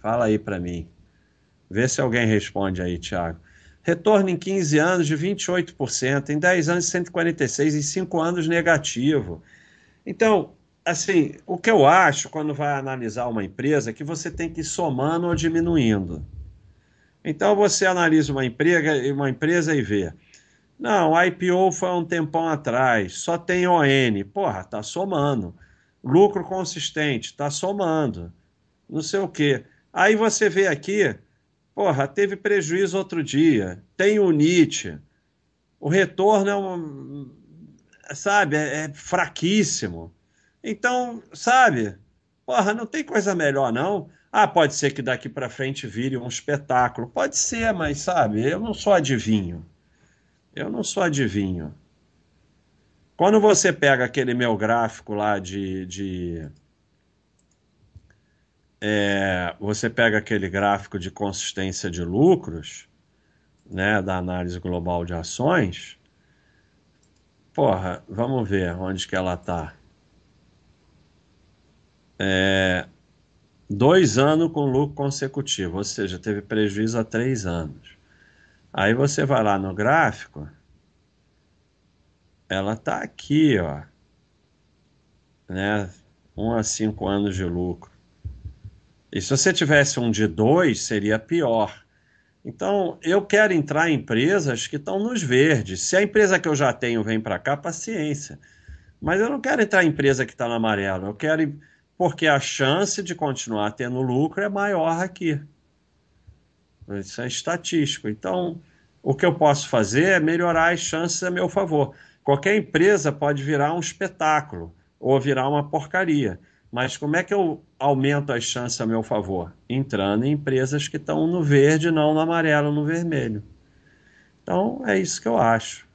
Fala aí para mim. Vê se alguém responde aí, Thiago. Retorno em 15 anos de 28%, em 10 anos 146, em 5 anos negativo. Então, assim, o que eu acho quando vai analisar uma empresa é que você tem que ir somando ou diminuindo. Então você analisa uma empresa, uma empresa e vê. Não, IPO foi um tempão atrás, só tem ON. Porra, tá somando. Lucro consistente, tá somando. Não sei o quê. Aí você vê aqui, porra, teve prejuízo outro dia, tem o NIT. O retorno é um, sabe, é, é fraquíssimo. Então, sabe, porra, não tem coisa melhor não. Ah, pode ser que daqui para frente vire um espetáculo. Pode ser, mas sabe, eu não sou adivinho. Eu não sou adivinho. Quando você pega aquele meu gráfico lá de, de é, você pega aquele gráfico de consistência de lucros, né, da análise global de ações, porra, vamos ver onde que ela está. É, dois anos com lucro consecutivo, ou seja, teve prejuízo há três anos. Aí você vai lá no gráfico, ela está aqui, ó, né, um a cinco anos de lucro. E se você tivesse um de dois, seria pior. Então, eu quero entrar em empresas que estão nos verdes. Se a empresa que eu já tenho vem para cá, paciência. Mas eu não quero entrar em empresa que está no amarelo. Eu quero. Porque a chance de continuar tendo lucro é maior aqui. Isso é estatístico. Então, o que eu posso fazer é melhorar as chances a meu favor. Qualquer empresa pode virar um espetáculo ou virar uma porcaria. Mas como é que eu aumento as chances a meu favor? Entrando em empresas que estão no verde, não no amarelo, no vermelho. Então, é isso que eu acho.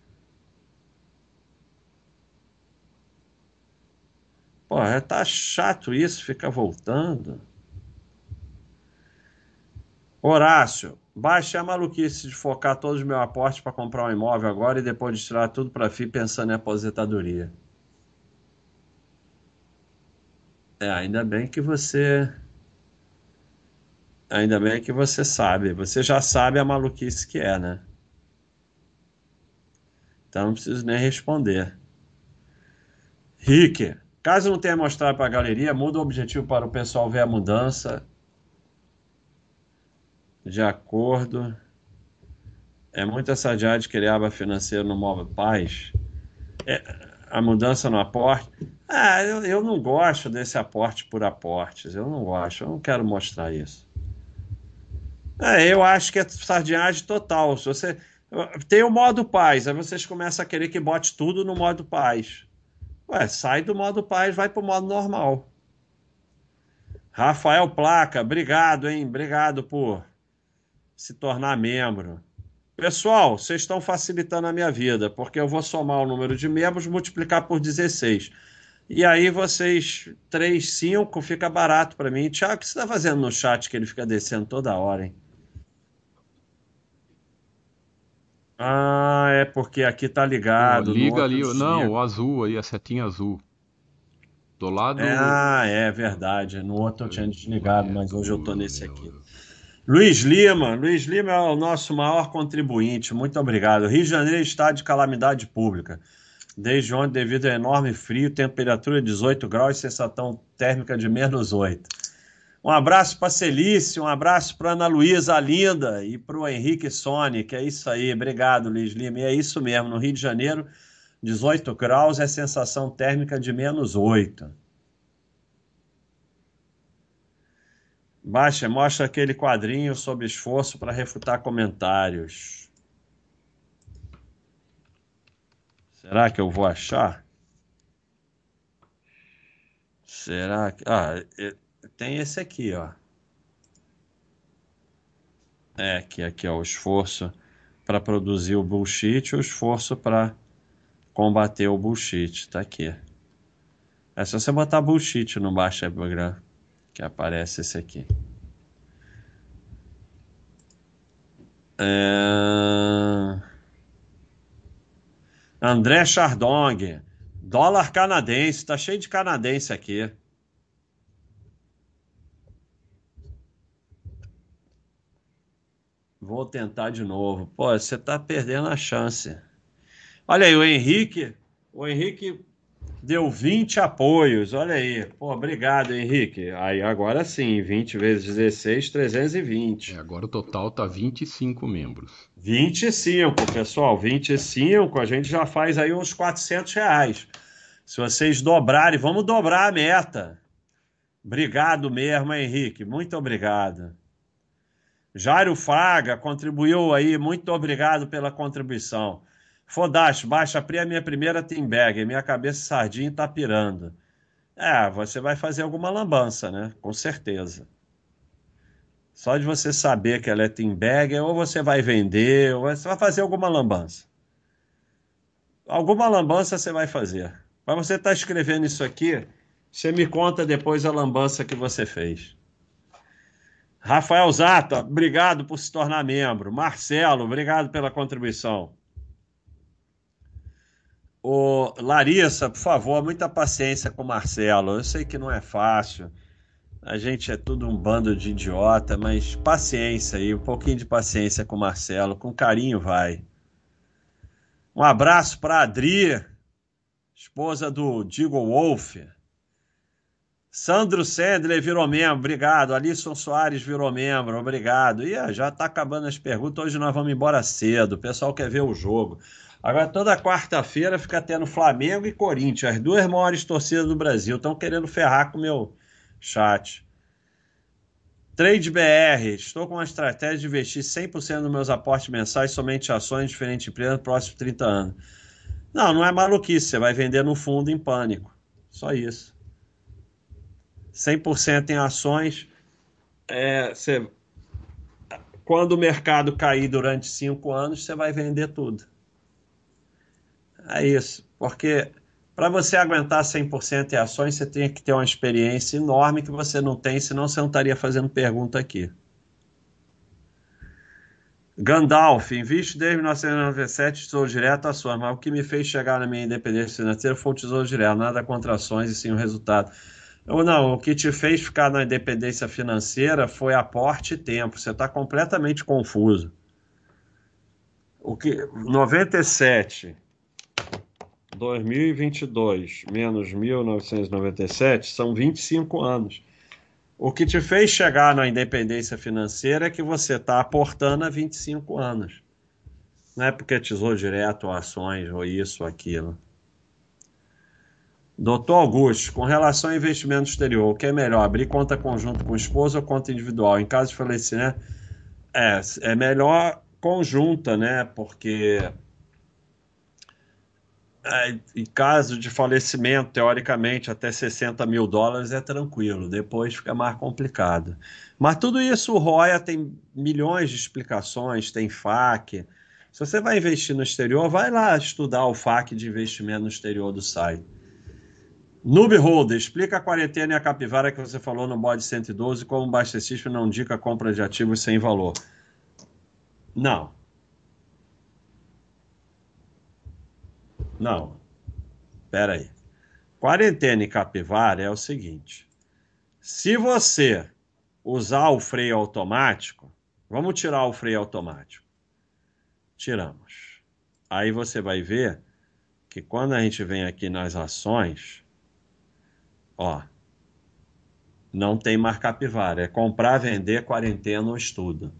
Pô, tá chato isso, fica voltando. Horácio, baixe a maluquice de focar todos os meus aportes para comprar um imóvel agora e depois de tirar tudo para FI pensando em aposentadoria. É, ainda bem que você. Ainda bem que você sabe. Você já sabe a maluquice que é, né? Então não preciso nem responder. Rick, caso não tenha mostrado para a galeria, muda o objetivo para o pessoal ver a mudança. De acordo. É muita sadia de querer aba financeira no móvel paz. É, a mudança no aporte. Ah, eu, eu não gosto desse aporte por aportes. Eu não gosto. Eu não quero mostrar isso. É, eu acho que é sardinhagem total. Se você tem o modo paz, aí vocês começam a querer que bote tudo no modo paz. Ué, sai do modo paz, vai para o modo normal. Rafael Placa, obrigado, hein? Obrigado por se tornar membro. Pessoal, vocês estão facilitando a minha vida, porque eu vou somar o número de membros, multiplicar por 16. E aí vocês, 3, 5, fica barato para mim. Tiago, o que você está fazendo no chat que ele fica descendo toda hora, hein? Ah, é porque aqui tá ligado. liga ali, não, o azul aí, a setinha azul. Do lado. É, ah, é verdade. No outro eu tinha desligado, mas hoje eu tô nesse aqui. Luiz Lima, Luiz Lima é o nosso maior contribuinte. Muito obrigado. Rio de Janeiro está de calamidade pública desde ontem devido ao enorme frio, temperatura 18 graus e sensação térmica de menos 8. Um abraço para Celice, um abraço para Ana Luísa Linda e para o Henrique Sony, que é isso aí. Obrigado, Luiz Lima. E é isso mesmo, no Rio de Janeiro, 18 graus é sensação térmica de menos 8. Baixa, mostra aquele quadrinho sobre esforço para refutar comentários. Será que eu vou achar? Será que. Ah, tem esse aqui, ó. É, aqui, aqui, ó, o esforço para produzir o bullshit, o esforço para combater o bullshit. Tá aqui. É só você botar bullshit no Baixa Programa que aparece esse aqui. É... André Chardong. Dólar canadense. Tá cheio de canadense aqui. Vou tentar de novo. Pô, você tá perdendo a chance. Olha aí, o Henrique. O Henrique deu 20 apoios. Olha aí. Pô, obrigado, Henrique. Aí agora sim, 20 vezes 16, 320. É, agora o total tá 25 membros. 25, pessoal. 25, a gente já faz aí uns 400 reais. Se vocês dobrarem, vamos dobrar a meta. Obrigado mesmo, Henrique. Muito obrigado. Jairo Fraga contribuiu aí, muito obrigado pela contribuição. Fodaste, baixa a minha primeira team bag, minha cabeça sardinha tá pirando. É, você vai fazer alguma lambança, né? Com certeza. Só de você saber que ela é team bag, ou você vai vender, ou você vai fazer alguma lambança. Alguma lambança você vai fazer. Mas você está escrevendo isso aqui, você me conta depois a lambança que você fez. Rafael Zata, obrigado por se tornar membro. Marcelo, obrigado pela contribuição. O Larissa, por favor, muita paciência com o Marcelo. Eu sei que não é fácil. A gente é tudo um bando de idiota, mas paciência aí, um pouquinho de paciência com o Marcelo, com carinho vai. Um abraço para Adri, esposa do Digo Wolf. Sandro Sandler virou membro, obrigado. Alisson Soares virou membro, obrigado. E já está acabando as perguntas, hoje nós vamos embora cedo, o pessoal quer ver o jogo. Agora, toda quarta-feira fica tendo Flamengo e Corinthians, as duas maiores torcidas do Brasil. Estão querendo ferrar com o meu chat. Trade BR, estou com uma estratégia de investir 100% dos meus aportes mensais somente em ações de diferentes empresas nos próximos 30 anos. Não, não é maluquice, você vai vender no fundo em pânico. Só isso. 100% em ações. É, você, quando o mercado cair durante cinco anos, você vai vender tudo. É isso. Porque para você aguentar 100% em ações, você tem que ter uma experiência enorme que você não tem, senão você não estaria fazendo pergunta aqui. Gandalf, invisto desde 1997, tesouro direto a sua, mas o que me fez chegar na minha independência financeira foi o tesouro direto, nada contra ações e sim o resultado. Ou não, o que te fez ficar na independência financeira foi aporte e tempo. Você está completamente confuso. O que 97 2022 menos 1997 são 25 anos. O que te fez chegar na independência financeira é que você está aportando há 25 anos. Não é porque tesouro direto, ações, ou isso, ou aquilo. Doutor Augusto, com relação ao investimento exterior, o que é melhor, abrir conta conjunto com esposa ou conta individual? Em caso de falecimento, é, é melhor conjunta, né? Porque em caso de falecimento, teoricamente, até 60 mil dólares é tranquilo, depois fica mais complicado. Mas tudo isso, o Roya tem milhões de explicações, tem FAQ. Se você vai investir no exterior, vai lá estudar o FAQ de investimento no exterior do site. Noob Holder, explica a quarentena e a capivara que você falou no bode 112 como o bastecista não indica compra de ativos sem valor. Não. Não. Pera aí. Quarentena e capivara é o seguinte. Se você usar o freio automático, vamos tirar o freio automático. Tiramos. Aí você vai ver que quando a gente vem aqui nas ações, Ó, não tem mais capivara. É comprar, vender, quarentena ou estudo.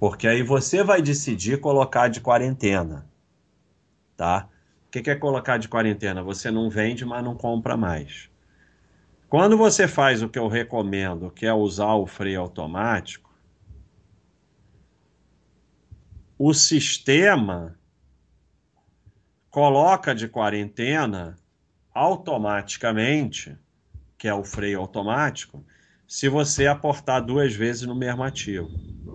Porque aí você vai decidir colocar de quarentena. Tá? O que é colocar de quarentena? Você não vende, mas não compra mais. Quando você faz o que eu recomendo, que é usar o freio automático, o sistema coloca de quarentena automaticamente que é o freio automático, se você aportar duas vezes no mesmo ativo,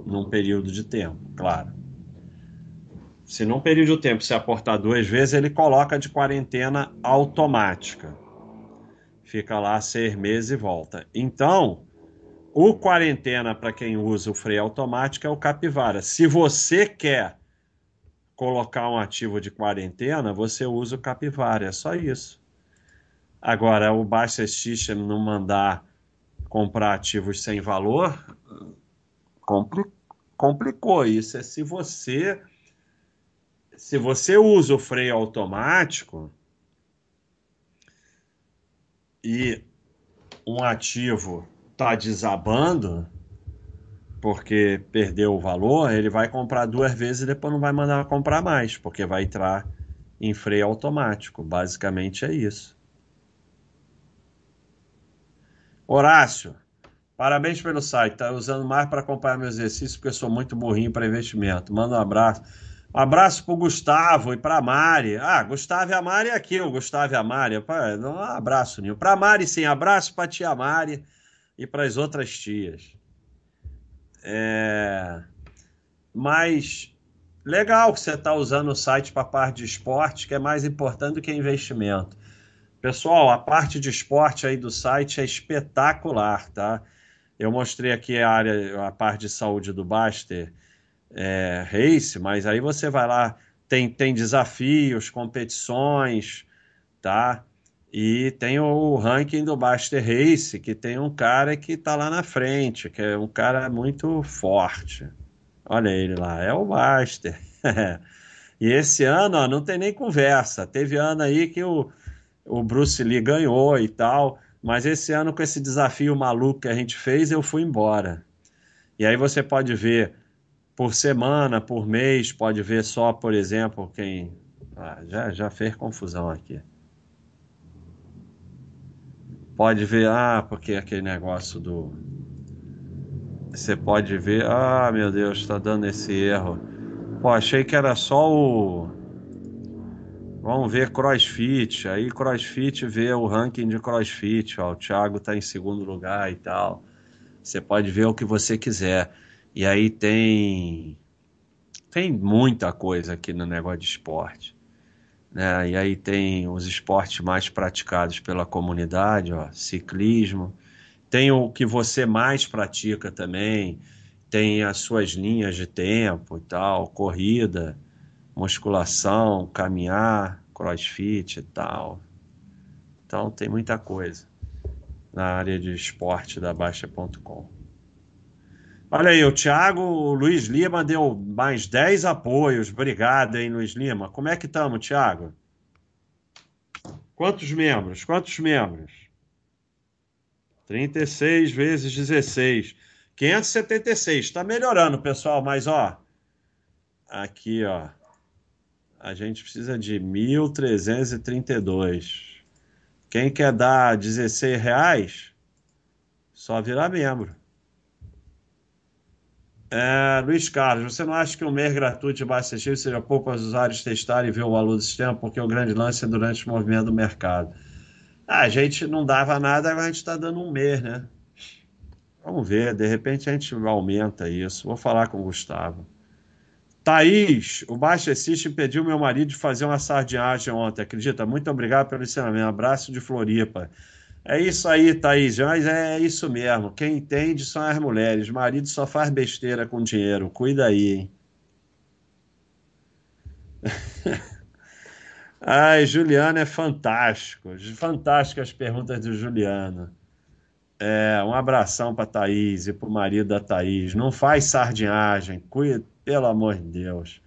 num período de tempo, claro. Se num período de tempo você aportar duas vezes, ele coloca de quarentena automática. Fica lá seis meses e volta. Então, o quarentena para quem usa o freio automático é o capivara. Se você quer colocar um ativo de quarentena, você usa o Capivara, é só isso. Agora, o Baixa System não mandar comprar ativos sem valor, complicou. Isso é se você se você usa o freio automático e um ativo está desabando porque perdeu o valor, ele vai comprar duas vezes e depois não vai mandar comprar mais, porque vai entrar em freio automático. Basicamente é isso. Horácio, parabéns pelo site. Tá usando mais para acompanhar meu exercício, porque eu sou muito burrinho para investimento. Manda um abraço. Um abraço para o Gustavo e para a Mari. Ah, Gustavo e a Mari é aqui, o Gustavo e a Mari. Um abraço, Nil. Para a Mari, sim, abraço para a tia Mari e para as outras tias. É... Mas legal que você está usando o site para a parte de esporte, que é mais importante do que investimento. Pessoal, a parte de esporte aí do site é espetacular, tá? Eu mostrei aqui a área, a parte de saúde do Baster é, Race, mas aí você vai lá, tem, tem desafios, competições, tá? E tem o ranking do Baster Race, que tem um cara que tá lá na frente, que é um cara muito forte. Olha ele lá, é o Baster. e esse ano, ó, não tem nem conversa. Teve ano aí que o, o Bruce Lee ganhou e tal, mas esse ano, com esse desafio maluco que a gente fez, eu fui embora. E aí você pode ver por semana, por mês, pode ver só, por exemplo, quem. Ah, já, já fez confusão aqui. Pode ver, ah, porque aquele negócio do. Você pode ver, ah, meu Deus, está dando esse erro. Pô, achei que era só o. Vamos ver CrossFit. Aí CrossFit vê o ranking de CrossFit. Ó, o Thiago está em segundo lugar e tal. Você pode ver o que você quiser. E aí tem tem muita coisa aqui no negócio de esporte. Né? E aí tem os esportes mais praticados pela comunidade, ó, ciclismo. Tem o que você mais pratica também, tem as suas linhas de tempo e tal, corrida, musculação, caminhar, crossfit e tal. Então tem muita coisa na área de esporte da Baixa.com. Olha aí, o Thiago o Luiz Lima deu mais 10 apoios. Obrigado, hein, Luiz Lima. Como é que estamos, Thiago? Quantos membros? Quantos membros? 36 vezes 16. 576. Está melhorando, pessoal, mas ó. Aqui, ó. A gente precisa de 1.332. Quem quer dar 16 reais? Só virar membro. É, Luiz Carlos, você não acha que um mês gratuito de baixa cheio seja pouco para os usuários testarem e ver o valor do sistema? Porque o grande lance é durante o movimento do mercado. Ah, a gente não dava nada, agora a gente está dando um mês, né? Vamos ver, de repente a gente aumenta isso. Vou falar com o Gustavo. Thaís, o Baixa System pediu meu marido de fazer uma sardinhagem ontem, acredita? Muito obrigado pelo ensinamento. Abraço de Floripa. É isso aí, Thaís, mas é isso mesmo. Quem entende são as mulheres. Marido só faz besteira com dinheiro. Cuida aí, hein? Ai, Juliano é fantástico. Fantásticas as perguntas do Juliano. É, um abração para Thaís e para o marido da Thaís. Não faz sardinhagem, cuida, pelo amor de Deus.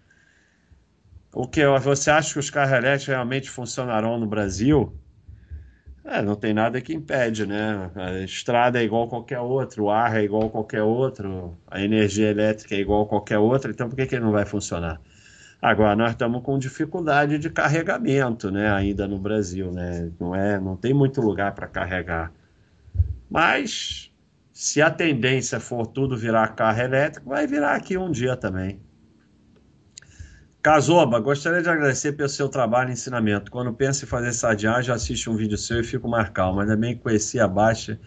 O que você acha que os carros elétricos realmente funcionarão no Brasil? É, não tem nada que impede, né? A estrada é igual qualquer outro, o ar é igual qualquer outro, a energia elétrica é igual qualquer outra, então por que, que ele não vai funcionar? Agora nós estamos com dificuldade de carregamento, né, ainda no Brasil, né? Não é, não tem muito lugar para carregar. Mas se a tendência for tudo virar carro elétrico, vai virar aqui um dia também. Casoba, gostaria de agradecer pelo seu trabalho e ensinamento. Quando penso em fazer sardinha, assiste um vídeo seu e fico mais calmo. Ainda bem que conheci a Baixa.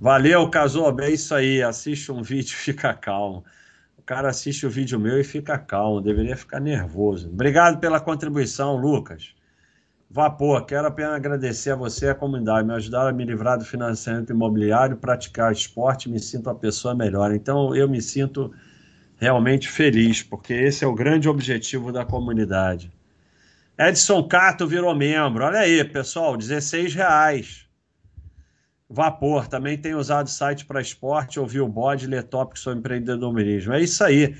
Valeu, Casoba, é isso aí. Assiste um vídeo e fica calmo. O cara assiste o vídeo meu e fica calmo. Deveria ficar nervoso. Obrigado pela contribuição, Lucas. Vapor, quero apenas agradecer a você e a comunidade. Me ajudaram a me livrar do financiamento imobiliário, praticar esporte, me sinto uma pessoa melhor. Então, eu me sinto realmente feliz, porque esse é o grande objetivo da comunidade. Edson Cato virou membro. Olha aí, pessoal, 16 reais. Vapor, também tem usado site para esporte, ouvir o bode, ler tópicos sobre empreendedorismo. É isso aí.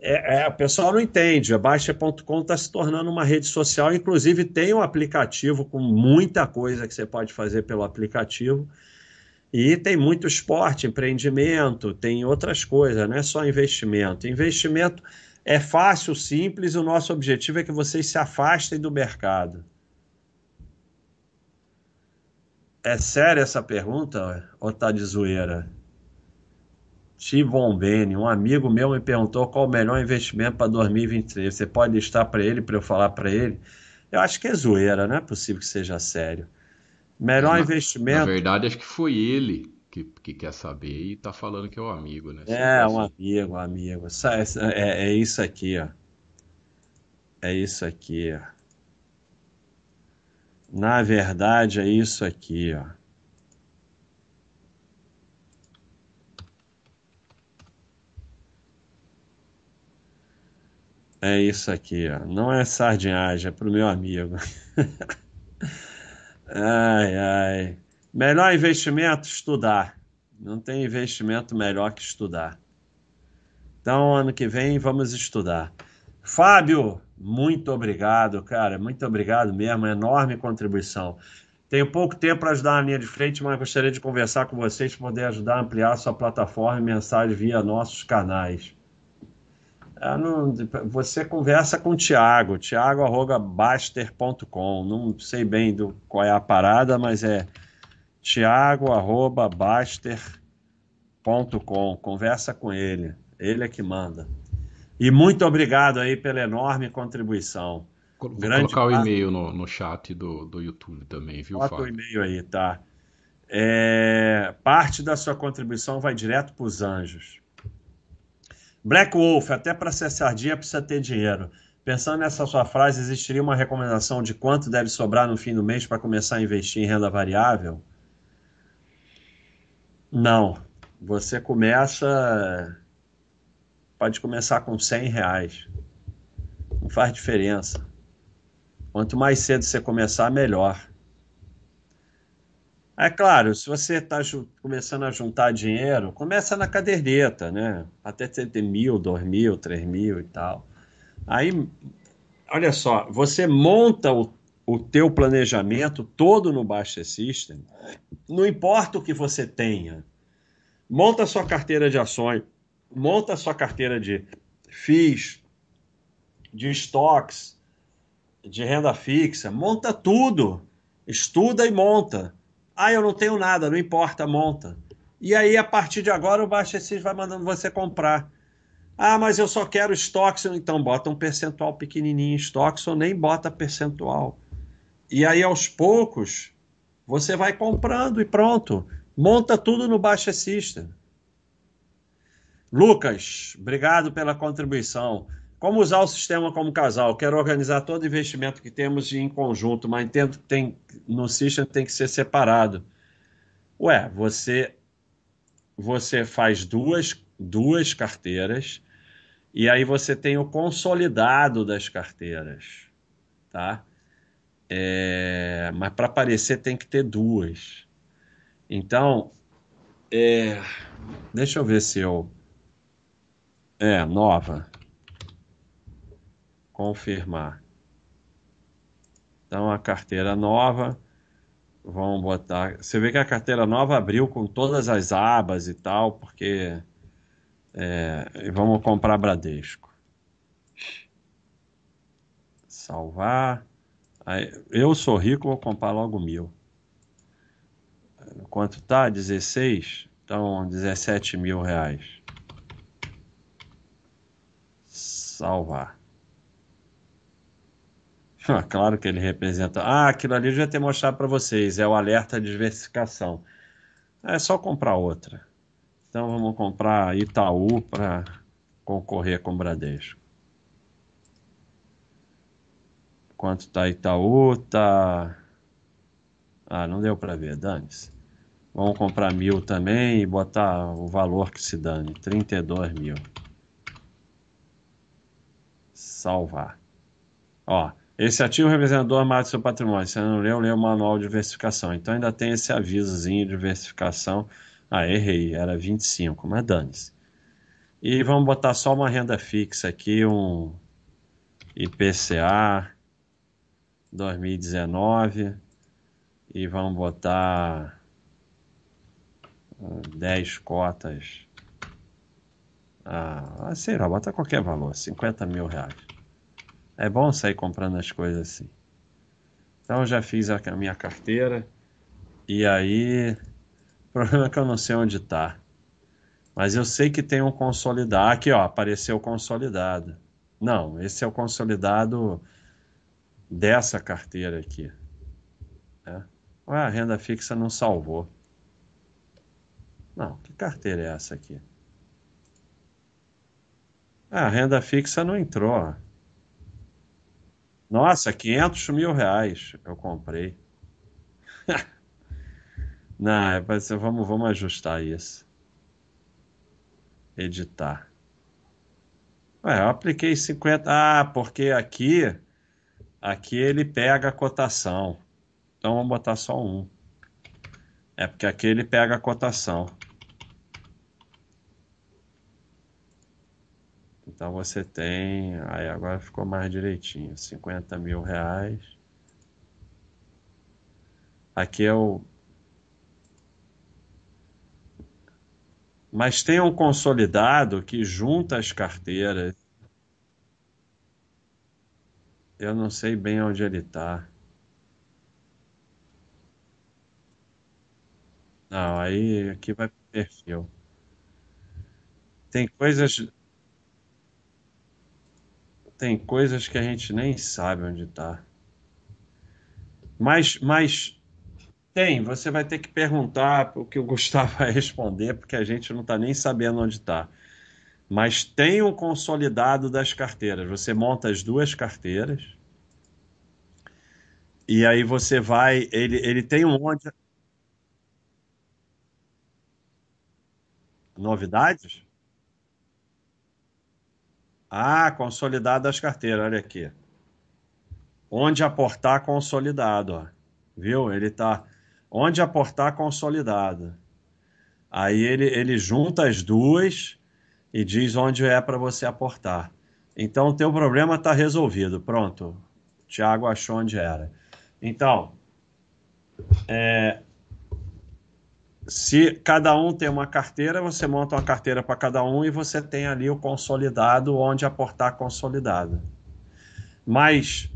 É, é, o pessoal não entende. A Baixa.com está se tornando uma rede social, inclusive tem um aplicativo com muita coisa que você pode fazer pelo aplicativo. E tem muito esporte, empreendimento, tem outras coisas, não é só investimento. Investimento é fácil, simples, o nosso objetivo é que vocês se afastem do mercado. É séria essa pergunta ou tá de zoeira? Tivon Bene, um amigo meu me perguntou qual o melhor investimento para 2023. Você pode listar para ele, para eu falar para ele? Eu acho que é zoeira, não é possível que seja sério. Melhor na, investimento. Na verdade, acho que foi ele que, que quer saber e tá falando que é o um amigo, né? É, um amigo, um amigo. É, é isso aqui, ó. É isso aqui, ó. Na verdade, é isso aqui, ó. É isso aqui, ó. Não é sardinhagem, é pro meu amigo. Ai, ai. Melhor investimento? Estudar. Não tem investimento melhor que estudar. Então, ano que vem, vamos estudar. Fábio, muito obrigado, cara. Muito obrigado mesmo. Enorme contribuição. Tenho pouco tempo para ajudar na linha de frente, mas gostaria de conversar com vocês poder ajudar a ampliar a sua plataforma e mensagem via nossos canais. É, não, você conversa com o Thiago, thiago.baster.com. Não sei bem do, qual é a parada, mas é thiago.baster.com. Conversa com ele, ele é que manda. E muito obrigado aí pela enorme contribuição. Vou Grande colocar o e-mail no, no chat do, do YouTube também, viu, Coloca Fábio? o e-mail aí, tá? É, parte da sua contribuição vai direto para os anjos. Black Wolf, até para ser sardinha precisa ter dinheiro. Pensando nessa sua frase, existiria uma recomendação de quanto deve sobrar no fim do mês para começar a investir em renda variável? Não. Você começa. Pode começar com 100 reais. Não faz diferença. Quanto mais cedo você começar, melhor. É claro, se você está começando a juntar dinheiro, começa na caderneta, né? Até ter mil, dois mil, três mil e tal. Aí, olha só, você monta o, o teu planejamento todo no Baixa System, não importa o que você tenha. Monta a sua carteira de ações, monta a sua carteira de FIIs, de estoques, de renda fixa, monta tudo. Estuda e monta ah, eu não tenho nada, não importa, monta. E aí, a partir de agora, o Baixa vai mandando você comprar. Ah, mas eu só quero estoque. Então, bota um percentual pequenininho em ou nem bota percentual. E aí, aos poucos, você vai comprando e pronto. Monta tudo no Baixa System. Lucas, obrigado pela contribuição. Como usar o sistema como casal? Quero organizar todo o investimento que temos em conjunto, mas entendo que tem, no sistema tem que ser separado. Ué, você você faz duas, duas carteiras e aí você tem o consolidado das carteiras, tá? É, mas para aparecer tem que ter duas. Então, é, deixa eu ver se eu. É, nova confirmar. Então a carteira nova, vamos botar. Você vê que a carteira nova abriu com todas as abas e tal, porque é, vamos comprar Bradesco. Salvar. Aí, eu sou rico, vou comprar logo mil. Quanto tá? 16? Então, 17 mil reais. Salvar. claro que ele representa. Ah, aquilo ali eu já ter mostrado para vocês. É o alerta de diversificação. É só comprar outra. Então vamos comprar Itaú para concorrer com o Bradesco. Quanto tá Itaú? Tá. Ah, não deu para ver, dane-se. Vamos comprar mil também e botar o valor que se dane, 32 mil. Salvar. Ó, esse ativo mais do seu patrimônio. Você não leu, leu o manual de diversificação. Então ainda tem esse avisozinho de diversificação. Ah, errei, era 25, mas dane-se. E vamos botar só uma renda fixa aqui, um IPCA 2019. E vamos botar 10 cotas. Ah, sei lá, bota qualquer valor, 50 mil reais. É bom sair comprando as coisas assim. Então eu já fiz a minha carteira. E aí, o problema é que eu não sei onde está. Mas eu sei que tem um consolidado. Aqui, ó, apareceu consolidado. Não, esse é o consolidado dessa carteira aqui. É. Ué, a renda fixa não salvou. Não, que carteira é essa aqui? Ah, a renda fixa não entrou. Nossa, 500 mil reais eu comprei. não, é vamos, vamos ajustar isso. Editar. Ué, eu apliquei 50. Ah, porque aqui, aqui ele pega a cotação. Então vamos botar só um. É porque aqui ele pega a cotação. Então você tem. Aí agora ficou mais direitinho. 50 mil reais. Aqui é o. Mas tem um consolidado que junta as carteiras. Eu não sei bem onde ele está. Não, aí aqui vai perfil. Tem coisas tem coisas que a gente nem sabe onde está. Mas, mas tem, você vai ter que perguntar o que o Gustavo vai responder, porque a gente não está nem sabendo onde está. Mas tem um consolidado das carteiras. Você monta as duas carteiras. E aí você vai. Ele, ele tem um monte. Novidades? Ah, consolidado das carteiras, olha aqui. Onde aportar consolidado, ó. Viu? Ele tá onde aportar consolidado. Aí ele, ele junta as duas e diz onde é para você aportar. Então o teu problema está resolvido. Pronto. O Thiago achou onde era. Então, é, se cada um tem uma carteira, você monta uma carteira para cada um e você tem ali o consolidado onde aportar consolidado. Mas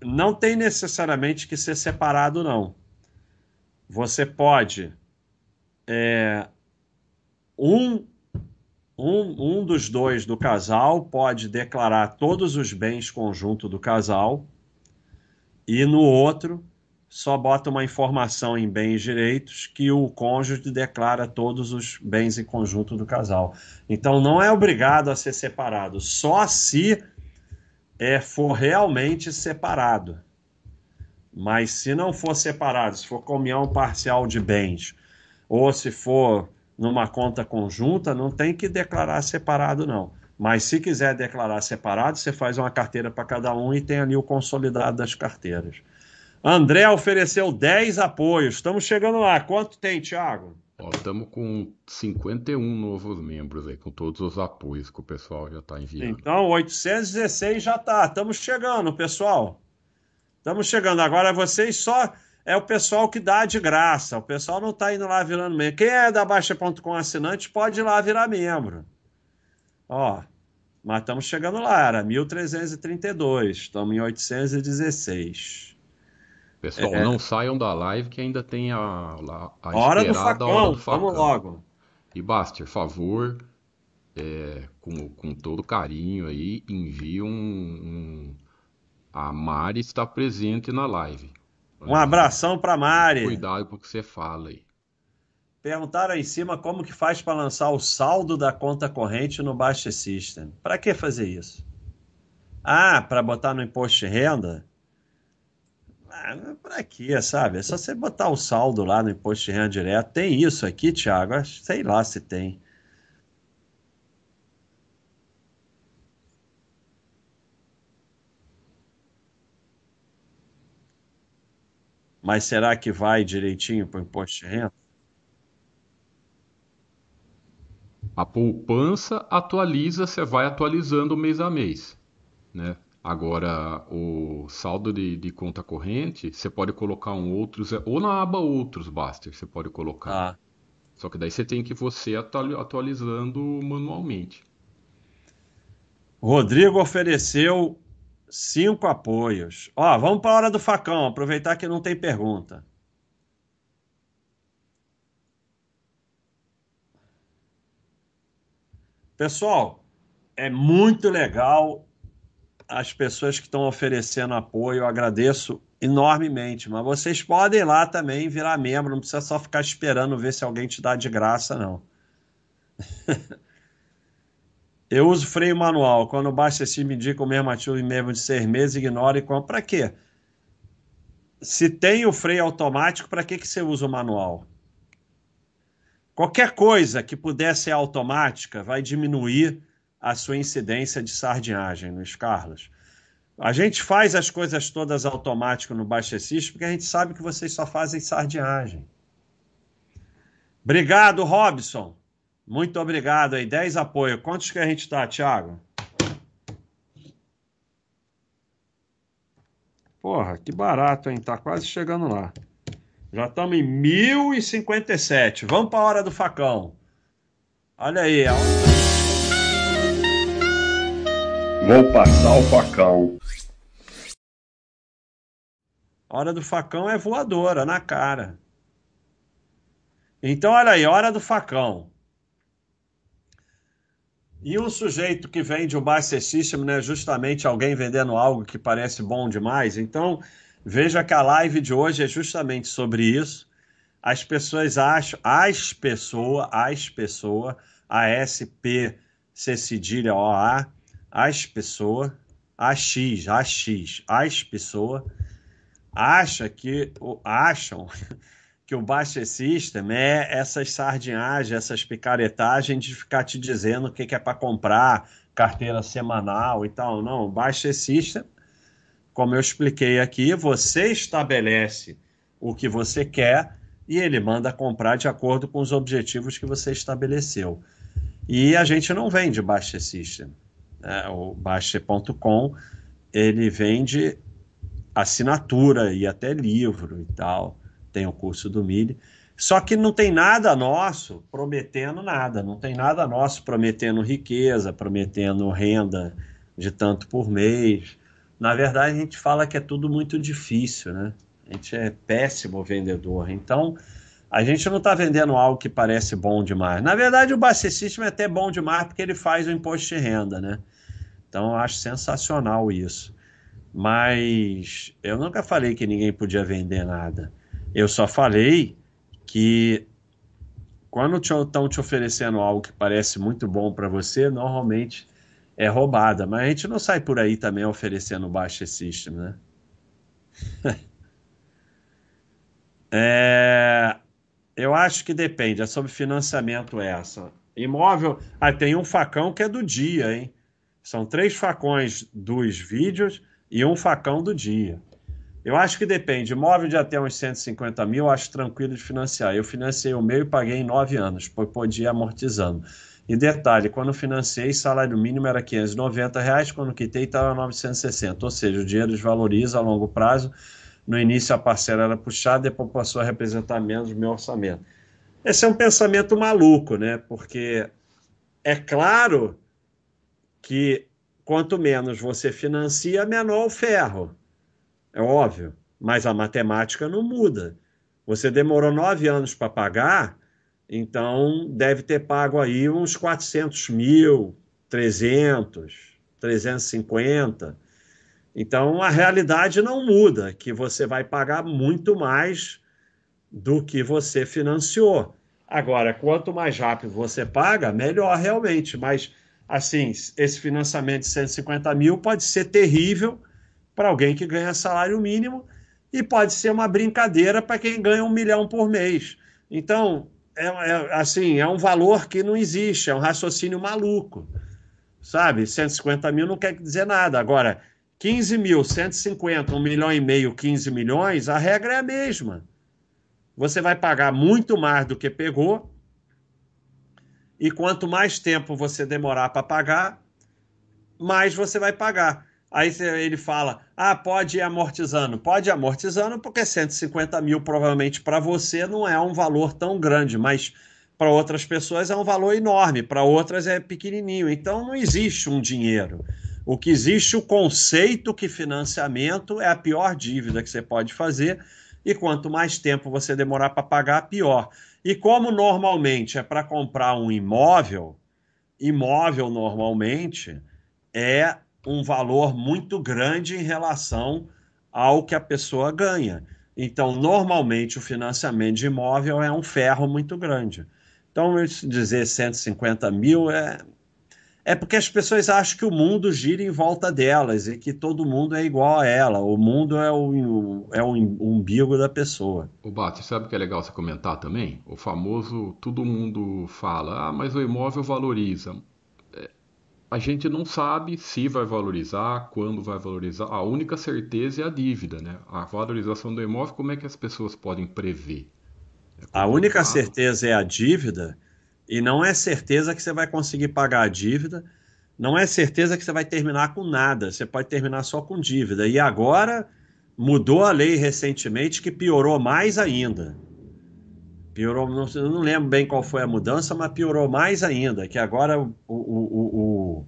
não tem necessariamente que ser separado, não. Você pode. É, um, um, um dos dois do casal pode declarar todos os bens conjunto do casal, e no outro só bota uma informação em bens e direitos que o cônjuge declara todos os bens em conjunto do casal. Então não é obrigado a ser separado, só se é, for realmente separado. Mas se não for separado, se for comunhão parcial de bens, ou se for numa conta conjunta, não tem que declarar separado, não. Mas se quiser declarar separado, você faz uma carteira para cada um e tem ali o consolidado das carteiras. André ofereceu 10 apoios. Estamos chegando lá. Quanto tem, Thiago? Estamos com 51 novos membros aí, com todos os apoios que o pessoal já está enviando. Então, 816 já está. Estamos chegando, pessoal. Estamos chegando. Agora vocês só. É o pessoal que dá de graça. O pessoal não está indo lá virando membro. Quem é da Baixa.com assinante pode ir lá virar membro. Ó, mas estamos chegando lá. Era 1332. Estamos em 816. Pessoal, é. não saiam da live que ainda tem a, a, a hora, do facão, hora do facão. Vamos logo. E Baster, favor, é, com, com todo carinho aí, envie um, um, A Mari está presente na live. Um abração para Mari. Cuidado com o que você fala aí. Perguntaram aí em cima como que faz para lançar o saldo da conta corrente no Baixa System. Para que fazer isso? Ah, para botar no imposto de renda? Ah, é pra quê, sabe? É só você botar o saldo lá no imposto de renda direto. Tem isso aqui, Thiago? Sei lá se tem. Mas será que vai direitinho para o imposto de renda? A poupança atualiza, você vai atualizando mês a mês, né? Agora, o saldo de, de conta corrente, você pode colocar um outros, ou na aba outros, Baster, você pode colocar. Ah. Só que daí você tem que você atualizando manualmente. Rodrigo ofereceu cinco apoios. Ó, vamos para a hora do facão, aproveitar que não tem pergunta. Pessoal, é muito legal as pessoas que estão oferecendo apoio, eu agradeço enormemente, mas vocês podem lá também virar membro, não precisa só ficar esperando ver se alguém te dá de graça, não. eu uso freio manual, quando baixa esse me indica o mesmo ativo em mesmo de seis meses, ignora e compra. Para quê? Se tem o freio automático, para que, que você usa o manual? Qualquer coisa que puder ser automática vai diminuir a sua incidência de sardinhagem, Luiz Carlos. A gente faz as coisas todas automático no Baixecista porque a gente sabe que vocês só fazem sardinhagem. Obrigado, Robson. Muito obrigado aí. 10 apoio. Quantos que a gente está, Thiago? Porra, que barato, hein? Tá quase chegando lá. Já estamos em 1057. Vamos para a hora do facão. Olha aí. Vou passar o facão. Hora do facão é voadora na cara. Então, olha aí, hora do facão. E um sujeito que vende o System, né, justamente alguém vendendo algo que parece bom demais. Então, Veja que a live de hoje é justamente sobre isso. As pessoas acham, as pessoas, as pessoas, a SP, C cedilha OA, as pessoas, AX, AX, as pessoas, acha que, acham que o Baixa System é essas sardinhagens, essas picaretagens de ficar te dizendo o que, é para comprar, carteira semanal e tal. Não, o Baixa System como eu expliquei aqui, você estabelece o que você quer e ele manda comprar de acordo com os objetivos que você estabeleceu. E a gente não vende Baixa System. Né? O Baixa.com ele vende assinatura e até livro e tal. Tem o curso do Mille. Só que não tem nada nosso prometendo nada. Não tem nada nosso prometendo riqueza, prometendo renda de tanto por mês. Na verdade, a gente fala que é tudo muito difícil, né? A gente é péssimo vendedor. Então, a gente não está vendendo algo que parece bom demais. Na verdade, o System é até bom demais porque ele faz o imposto de renda, né? Então, eu acho sensacional isso. Mas eu nunca falei que ninguém podia vender nada. Eu só falei que quando estão te oferecendo algo que parece muito bom para você, normalmente é roubada. Mas a gente não sai por aí também oferecendo baixa system, né? é, eu acho que depende, é sobre financiamento essa. Imóvel, ah, tem um facão que é do dia, hein? São três facões dos vídeos e um facão do dia. Eu acho que depende. Imóvel de até uns 150 mil, acho tranquilo de financiar. Eu financei o meu e paguei em nove anos, pois podia amortizando. E detalhe, quando financei, salário mínimo era 590 reais, quando quitei estava 960, ou seja, o dinheiro desvaloriza a longo prazo. No início a parcela era puxada, depois passou a representar menos o meu orçamento. Esse é um pensamento maluco, né? Porque é claro que quanto menos você financia, menor o ferro. É óbvio. Mas a matemática não muda. Você demorou nove anos para pagar, então, deve ter pago aí uns 400 mil, 300, 350. Então, a realidade não muda, que você vai pagar muito mais do que você financiou. Agora, quanto mais rápido você paga, melhor realmente. Mas, assim, esse financiamento de 150 mil pode ser terrível para alguém que ganha salário mínimo e pode ser uma brincadeira para quem ganha um milhão por mês. Então, é, é, assim, é um valor que não existe, é um raciocínio maluco. Sabe? 150 mil não quer dizer nada. Agora, 15 mil, 150, 1 milhão e meio, 15 milhões, a regra é a mesma. Você vai pagar muito mais do que pegou, e quanto mais tempo você demorar para pagar, mais você vai pagar. Aí ele fala: ah, pode ir amortizando. Pode ir amortizando, porque 150 mil provavelmente para você não é um valor tão grande, mas para outras pessoas é um valor enorme, para outras é pequenininho. Então não existe um dinheiro. O que existe o conceito que financiamento é a pior dívida que você pode fazer e quanto mais tempo você demorar para pagar, pior. E como normalmente é para comprar um imóvel, imóvel normalmente é um valor muito grande em relação ao que a pessoa ganha. Então, normalmente, o financiamento de imóvel é um ferro muito grande. Então, dizer 150 mil é, é porque as pessoas acham que o mundo gira em volta delas e que todo mundo é igual a ela. O mundo é o, é o umbigo da pessoa. O Bate, sabe o que é legal você comentar também? O famoso todo mundo fala, ah, mas o imóvel valoriza a gente não sabe se vai valorizar, quando vai valorizar. A única certeza é a dívida, né? A valorização do imóvel, como é que as pessoas podem prever? É a única certeza é a dívida, e não é certeza que você vai conseguir pagar a dívida, não é certeza que você vai terminar com nada, você pode terminar só com dívida. E agora mudou a lei recentemente que piorou mais ainda. Piorou, não, não lembro bem qual foi a mudança, mas piorou mais ainda, que agora o, o, o, o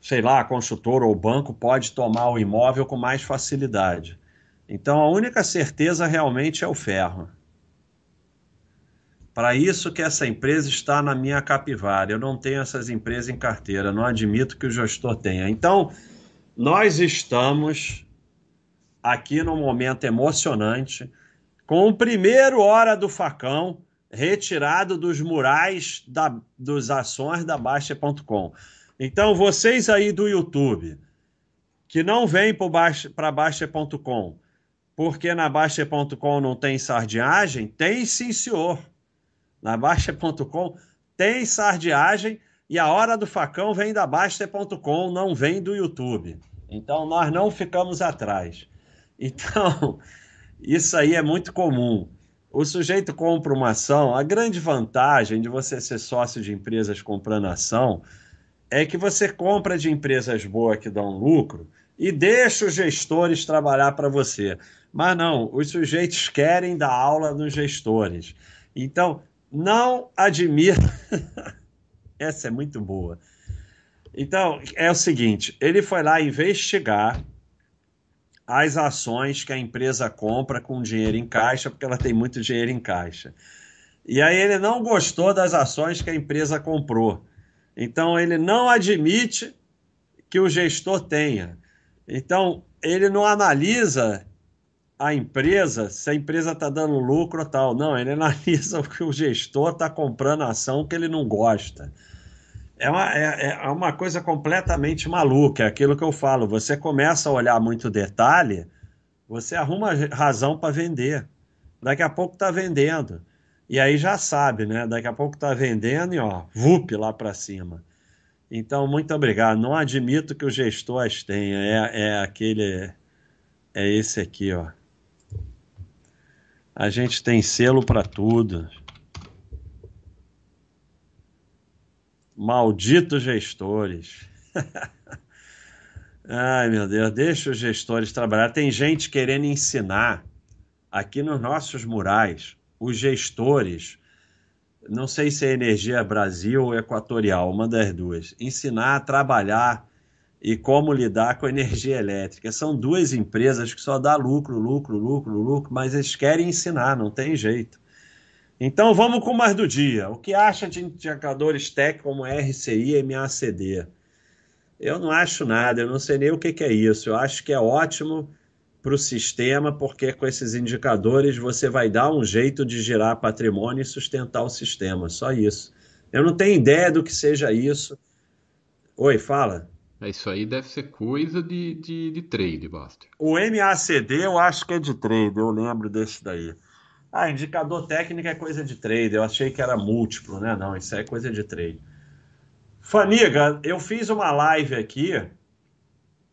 sei lá, a construtora ou o banco pode tomar o imóvel com mais facilidade. Então a única certeza realmente é o ferro. Para isso que essa empresa está na minha capivara. Eu não tenho essas empresas em carteira, não admito que o gestor tenha. Então, nós estamos aqui num momento emocionante com o primeiro Hora do Facão retirado dos murais da, dos ações da Baixa.com. Então, vocês aí do YouTube, que não vêm para Baixa.com, porque na Baixa.com não tem sardinhagem, tem sim, senhor. Na Baixa.com tem sardinhagem e a Hora do Facão vem da Baixa.com, não vem do YouTube. Então, nós não ficamos atrás. Então. Isso aí é muito comum. O sujeito compra uma ação, a grande vantagem de você ser sócio de empresas comprando ação é que você compra de empresas boas que dão lucro e deixa os gestores trabalhar para você. Mas não, os sujeitos querem dar aula nos gestores. Então, não admira. Essa é muito boa. Então, é o seguinte: ele foi lá investigar as ações que a empresa compra com dinheiro em caixa, porque ela tem muito dinheiro em caixa. E aí ele não gostou das ações que a empresa comprou. Então ele não admite que o gestor tenha. Então ele não analisa a empresa, se a empresa está dando lucro ou tal. Não, ele analisa o que o gestor está comprando ação que ele não gosta é uma, é, é uma coisa completamente maluca. É aquilo que eu falo. Você começa a olhar muito detalhe, você arruma razão para vender. Daqui a pouco está vendendo. E aí já sabe, né? Daqui a pouco está vendendo e ó, vup lá para cima. Então, muito obrigado. Não admito que o gestor as tenha. É, é aquele. É esse aqui, ó. A gente tem selo para tudo. Malditos gestores. Ai, meu Deus, deixa os gestores trabalhar. Tem gente querendo ensinar aqui nos nossos murais, os gestores, não sei se é Energia Brasil ou Equatorial, uma das duas, ensinar a trabalhar e como lidar com energia elétrica. São duas empresas que só dá lucro, lucro, lucro, lucro, mas eles querem ensinar, não tem jeito. Então vamos com mais do dia. O que acha de indicadores tech como RCI e MACD? Eu não acho nada, eu não sei nem o que, que é isso. Eu acho que é ótimo para o sistema, porque com esses indicadores você vai dar um jeito de gerar patrimônio e sustentar o sistema. Só isso. Eu não tenho ideia do que seja isso. Oi, fala. É, isso aí deve ser coisa de, de, de trade, Buster. O MACD eu acho que é de trade, eu lembro desse daí. Ah, indicador técnico é coisa de trade. Eu achei que era múltiplo, né? Não, isso é coisa de trade. Faniga, eu fiz uma live aqui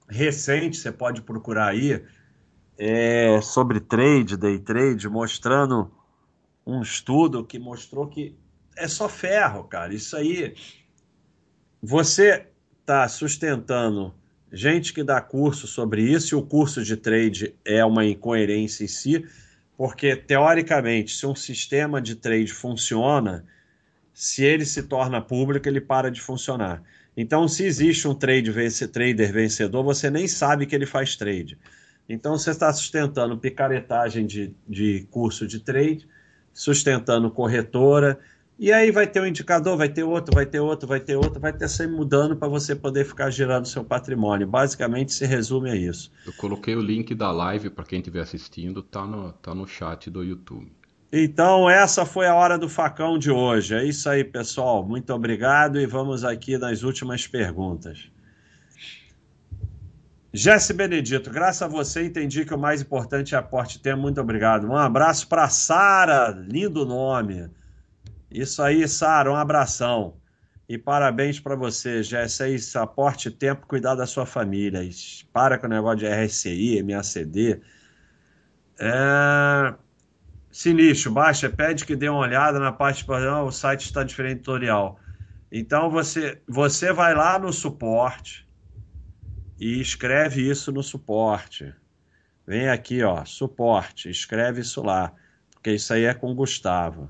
recente, você pode procurar aí, é, sobre trade, day trade, mostrando um estudo que mostrou que é só ferro, cara. Isso aí. Você está sustentando gente que dá curso sobre isso, e o curso de trade é uma incoerência em si, porque teoricamente, se um sistema de trade funciona, se ele se torna público, ele para de funcionar. Então, se existe um trade vence, trader vencedor, você nem sabe que ele faz trade. Então, você está sustentando picaretagem de, de curso de trade, sustentando corretora, e aí vai ter um indicador, vai ter outro, vai ter outro, vai ter outro, vai ter sempre mudando para você poder ficar girando seu patrimônio. Basicamente se resume a isso. Eu coloquei o link da live para quem estiver assistindo, tá no, tá no chat do YouTube. Então, essa foi a hora do facão de hoje. É isso aí, pessoal. Muito obrigado e vamos aqui nas últimas perguntas. Jesse Benedito, graças a você entendi que o mais importante é aporte tempo. Muito obrigado. Um abraço para Sara, lindo nome. Isso aí, Sara, um abração. E parabéns para você, Jéssica. É isso, aporte tempo, cuidar da sua família. Para com o negócio de RSI, MACD. É... Sinistro, baixa, pede que dê uma olhada na parte de o site está diferente tutorial. Então você, você vai lá no suporte e escreve isso no suporte. Vem aqui, ó, suporte, escreve isso lá, porque isso aí é com o Gustavo.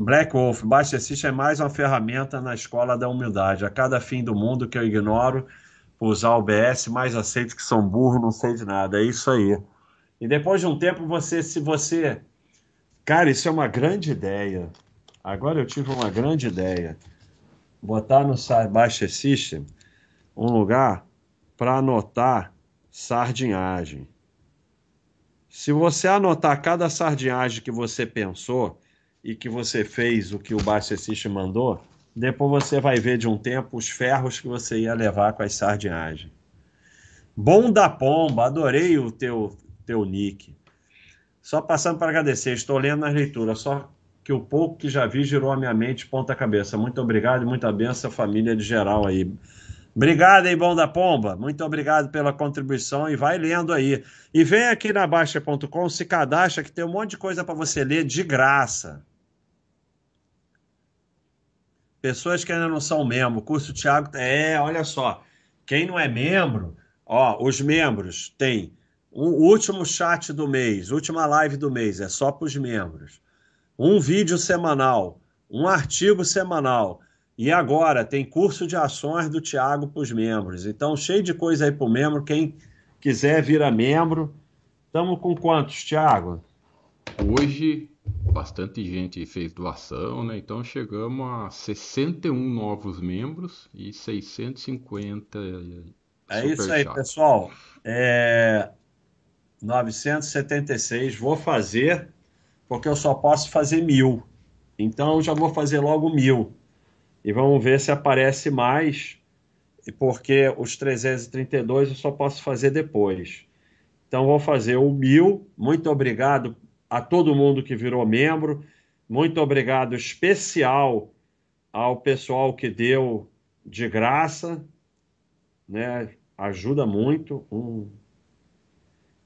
Black Wolf, Baixa é mais uma ferramenta na escola da humildade. A cada fim do mundo que eu ignoro por usar o BS, mais aceito que são burros, não sei de nada. É isso aí. E depois de um tempo, você, se você. Cara, isso é uma grande ideia. Agora eu tive uma grande ideia. Botar no Baixa um lugar para anotar sardinhagem. Se você anotar cada sardinhagem que você pensou, e que você fez o que o System mandou, depois você vai ver de um tempo os ferros que você ia levar com as sardinhagens. Bom da pomba, adorei o teu, teu nick. Só passando para agradecer, estou lendo nas leituras, só que o pouco que já vi girou a minha mente ponta cabeça. Muito obrigado e muita benção, família de geral aí. Obrigado aí, Bom da Pomba. Muito obrigado pela contribuição e vai lendo aí. E vem aqui na Baixa.com, se cadastra que tem um monte de coisa para você ler de graça. Pessoas que ainda não são membro, curso Thiago é, olha só, quem não é membro, ó, os membros tem o último chat do mês, última live do mês, é só para os membros. Um vídeo semanal, um artigo semanal. E agora tem curso de ações do Thiago para os membros. Então, cheio de coisa aí para o membro. Quem quiser virar membro. Estamos com quantos, Thiago? Hoje bastante gente fez doação, né? Então chegamos a 61 novos membros e 650 É isso aí, pessoal. É 976, vou fazer, porque eu só posso fazer mil. Então já vou fazer logo mil. E vamos ver se aparece mais, porque os 332 eu só posso fazer depois. Então vou fazer o mil. Muito obrigado a todo mundo que virou membro. Muito obrigado especial ao pessoal que deu de graça, né? Ajuda muito.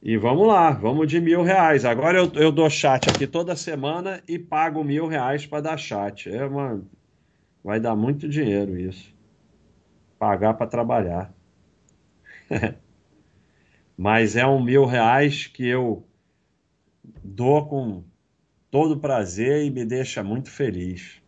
E vamos lá, vamos de mil reais. Agora eu, eu dou chat aqui toda semana e pago mil reais para dar chat. É uma... Vai dar muito dinheiro isso. Pagar para trabalhar. Mas é um mil reais que eu dou com todo prazer e me deixa muito feliz.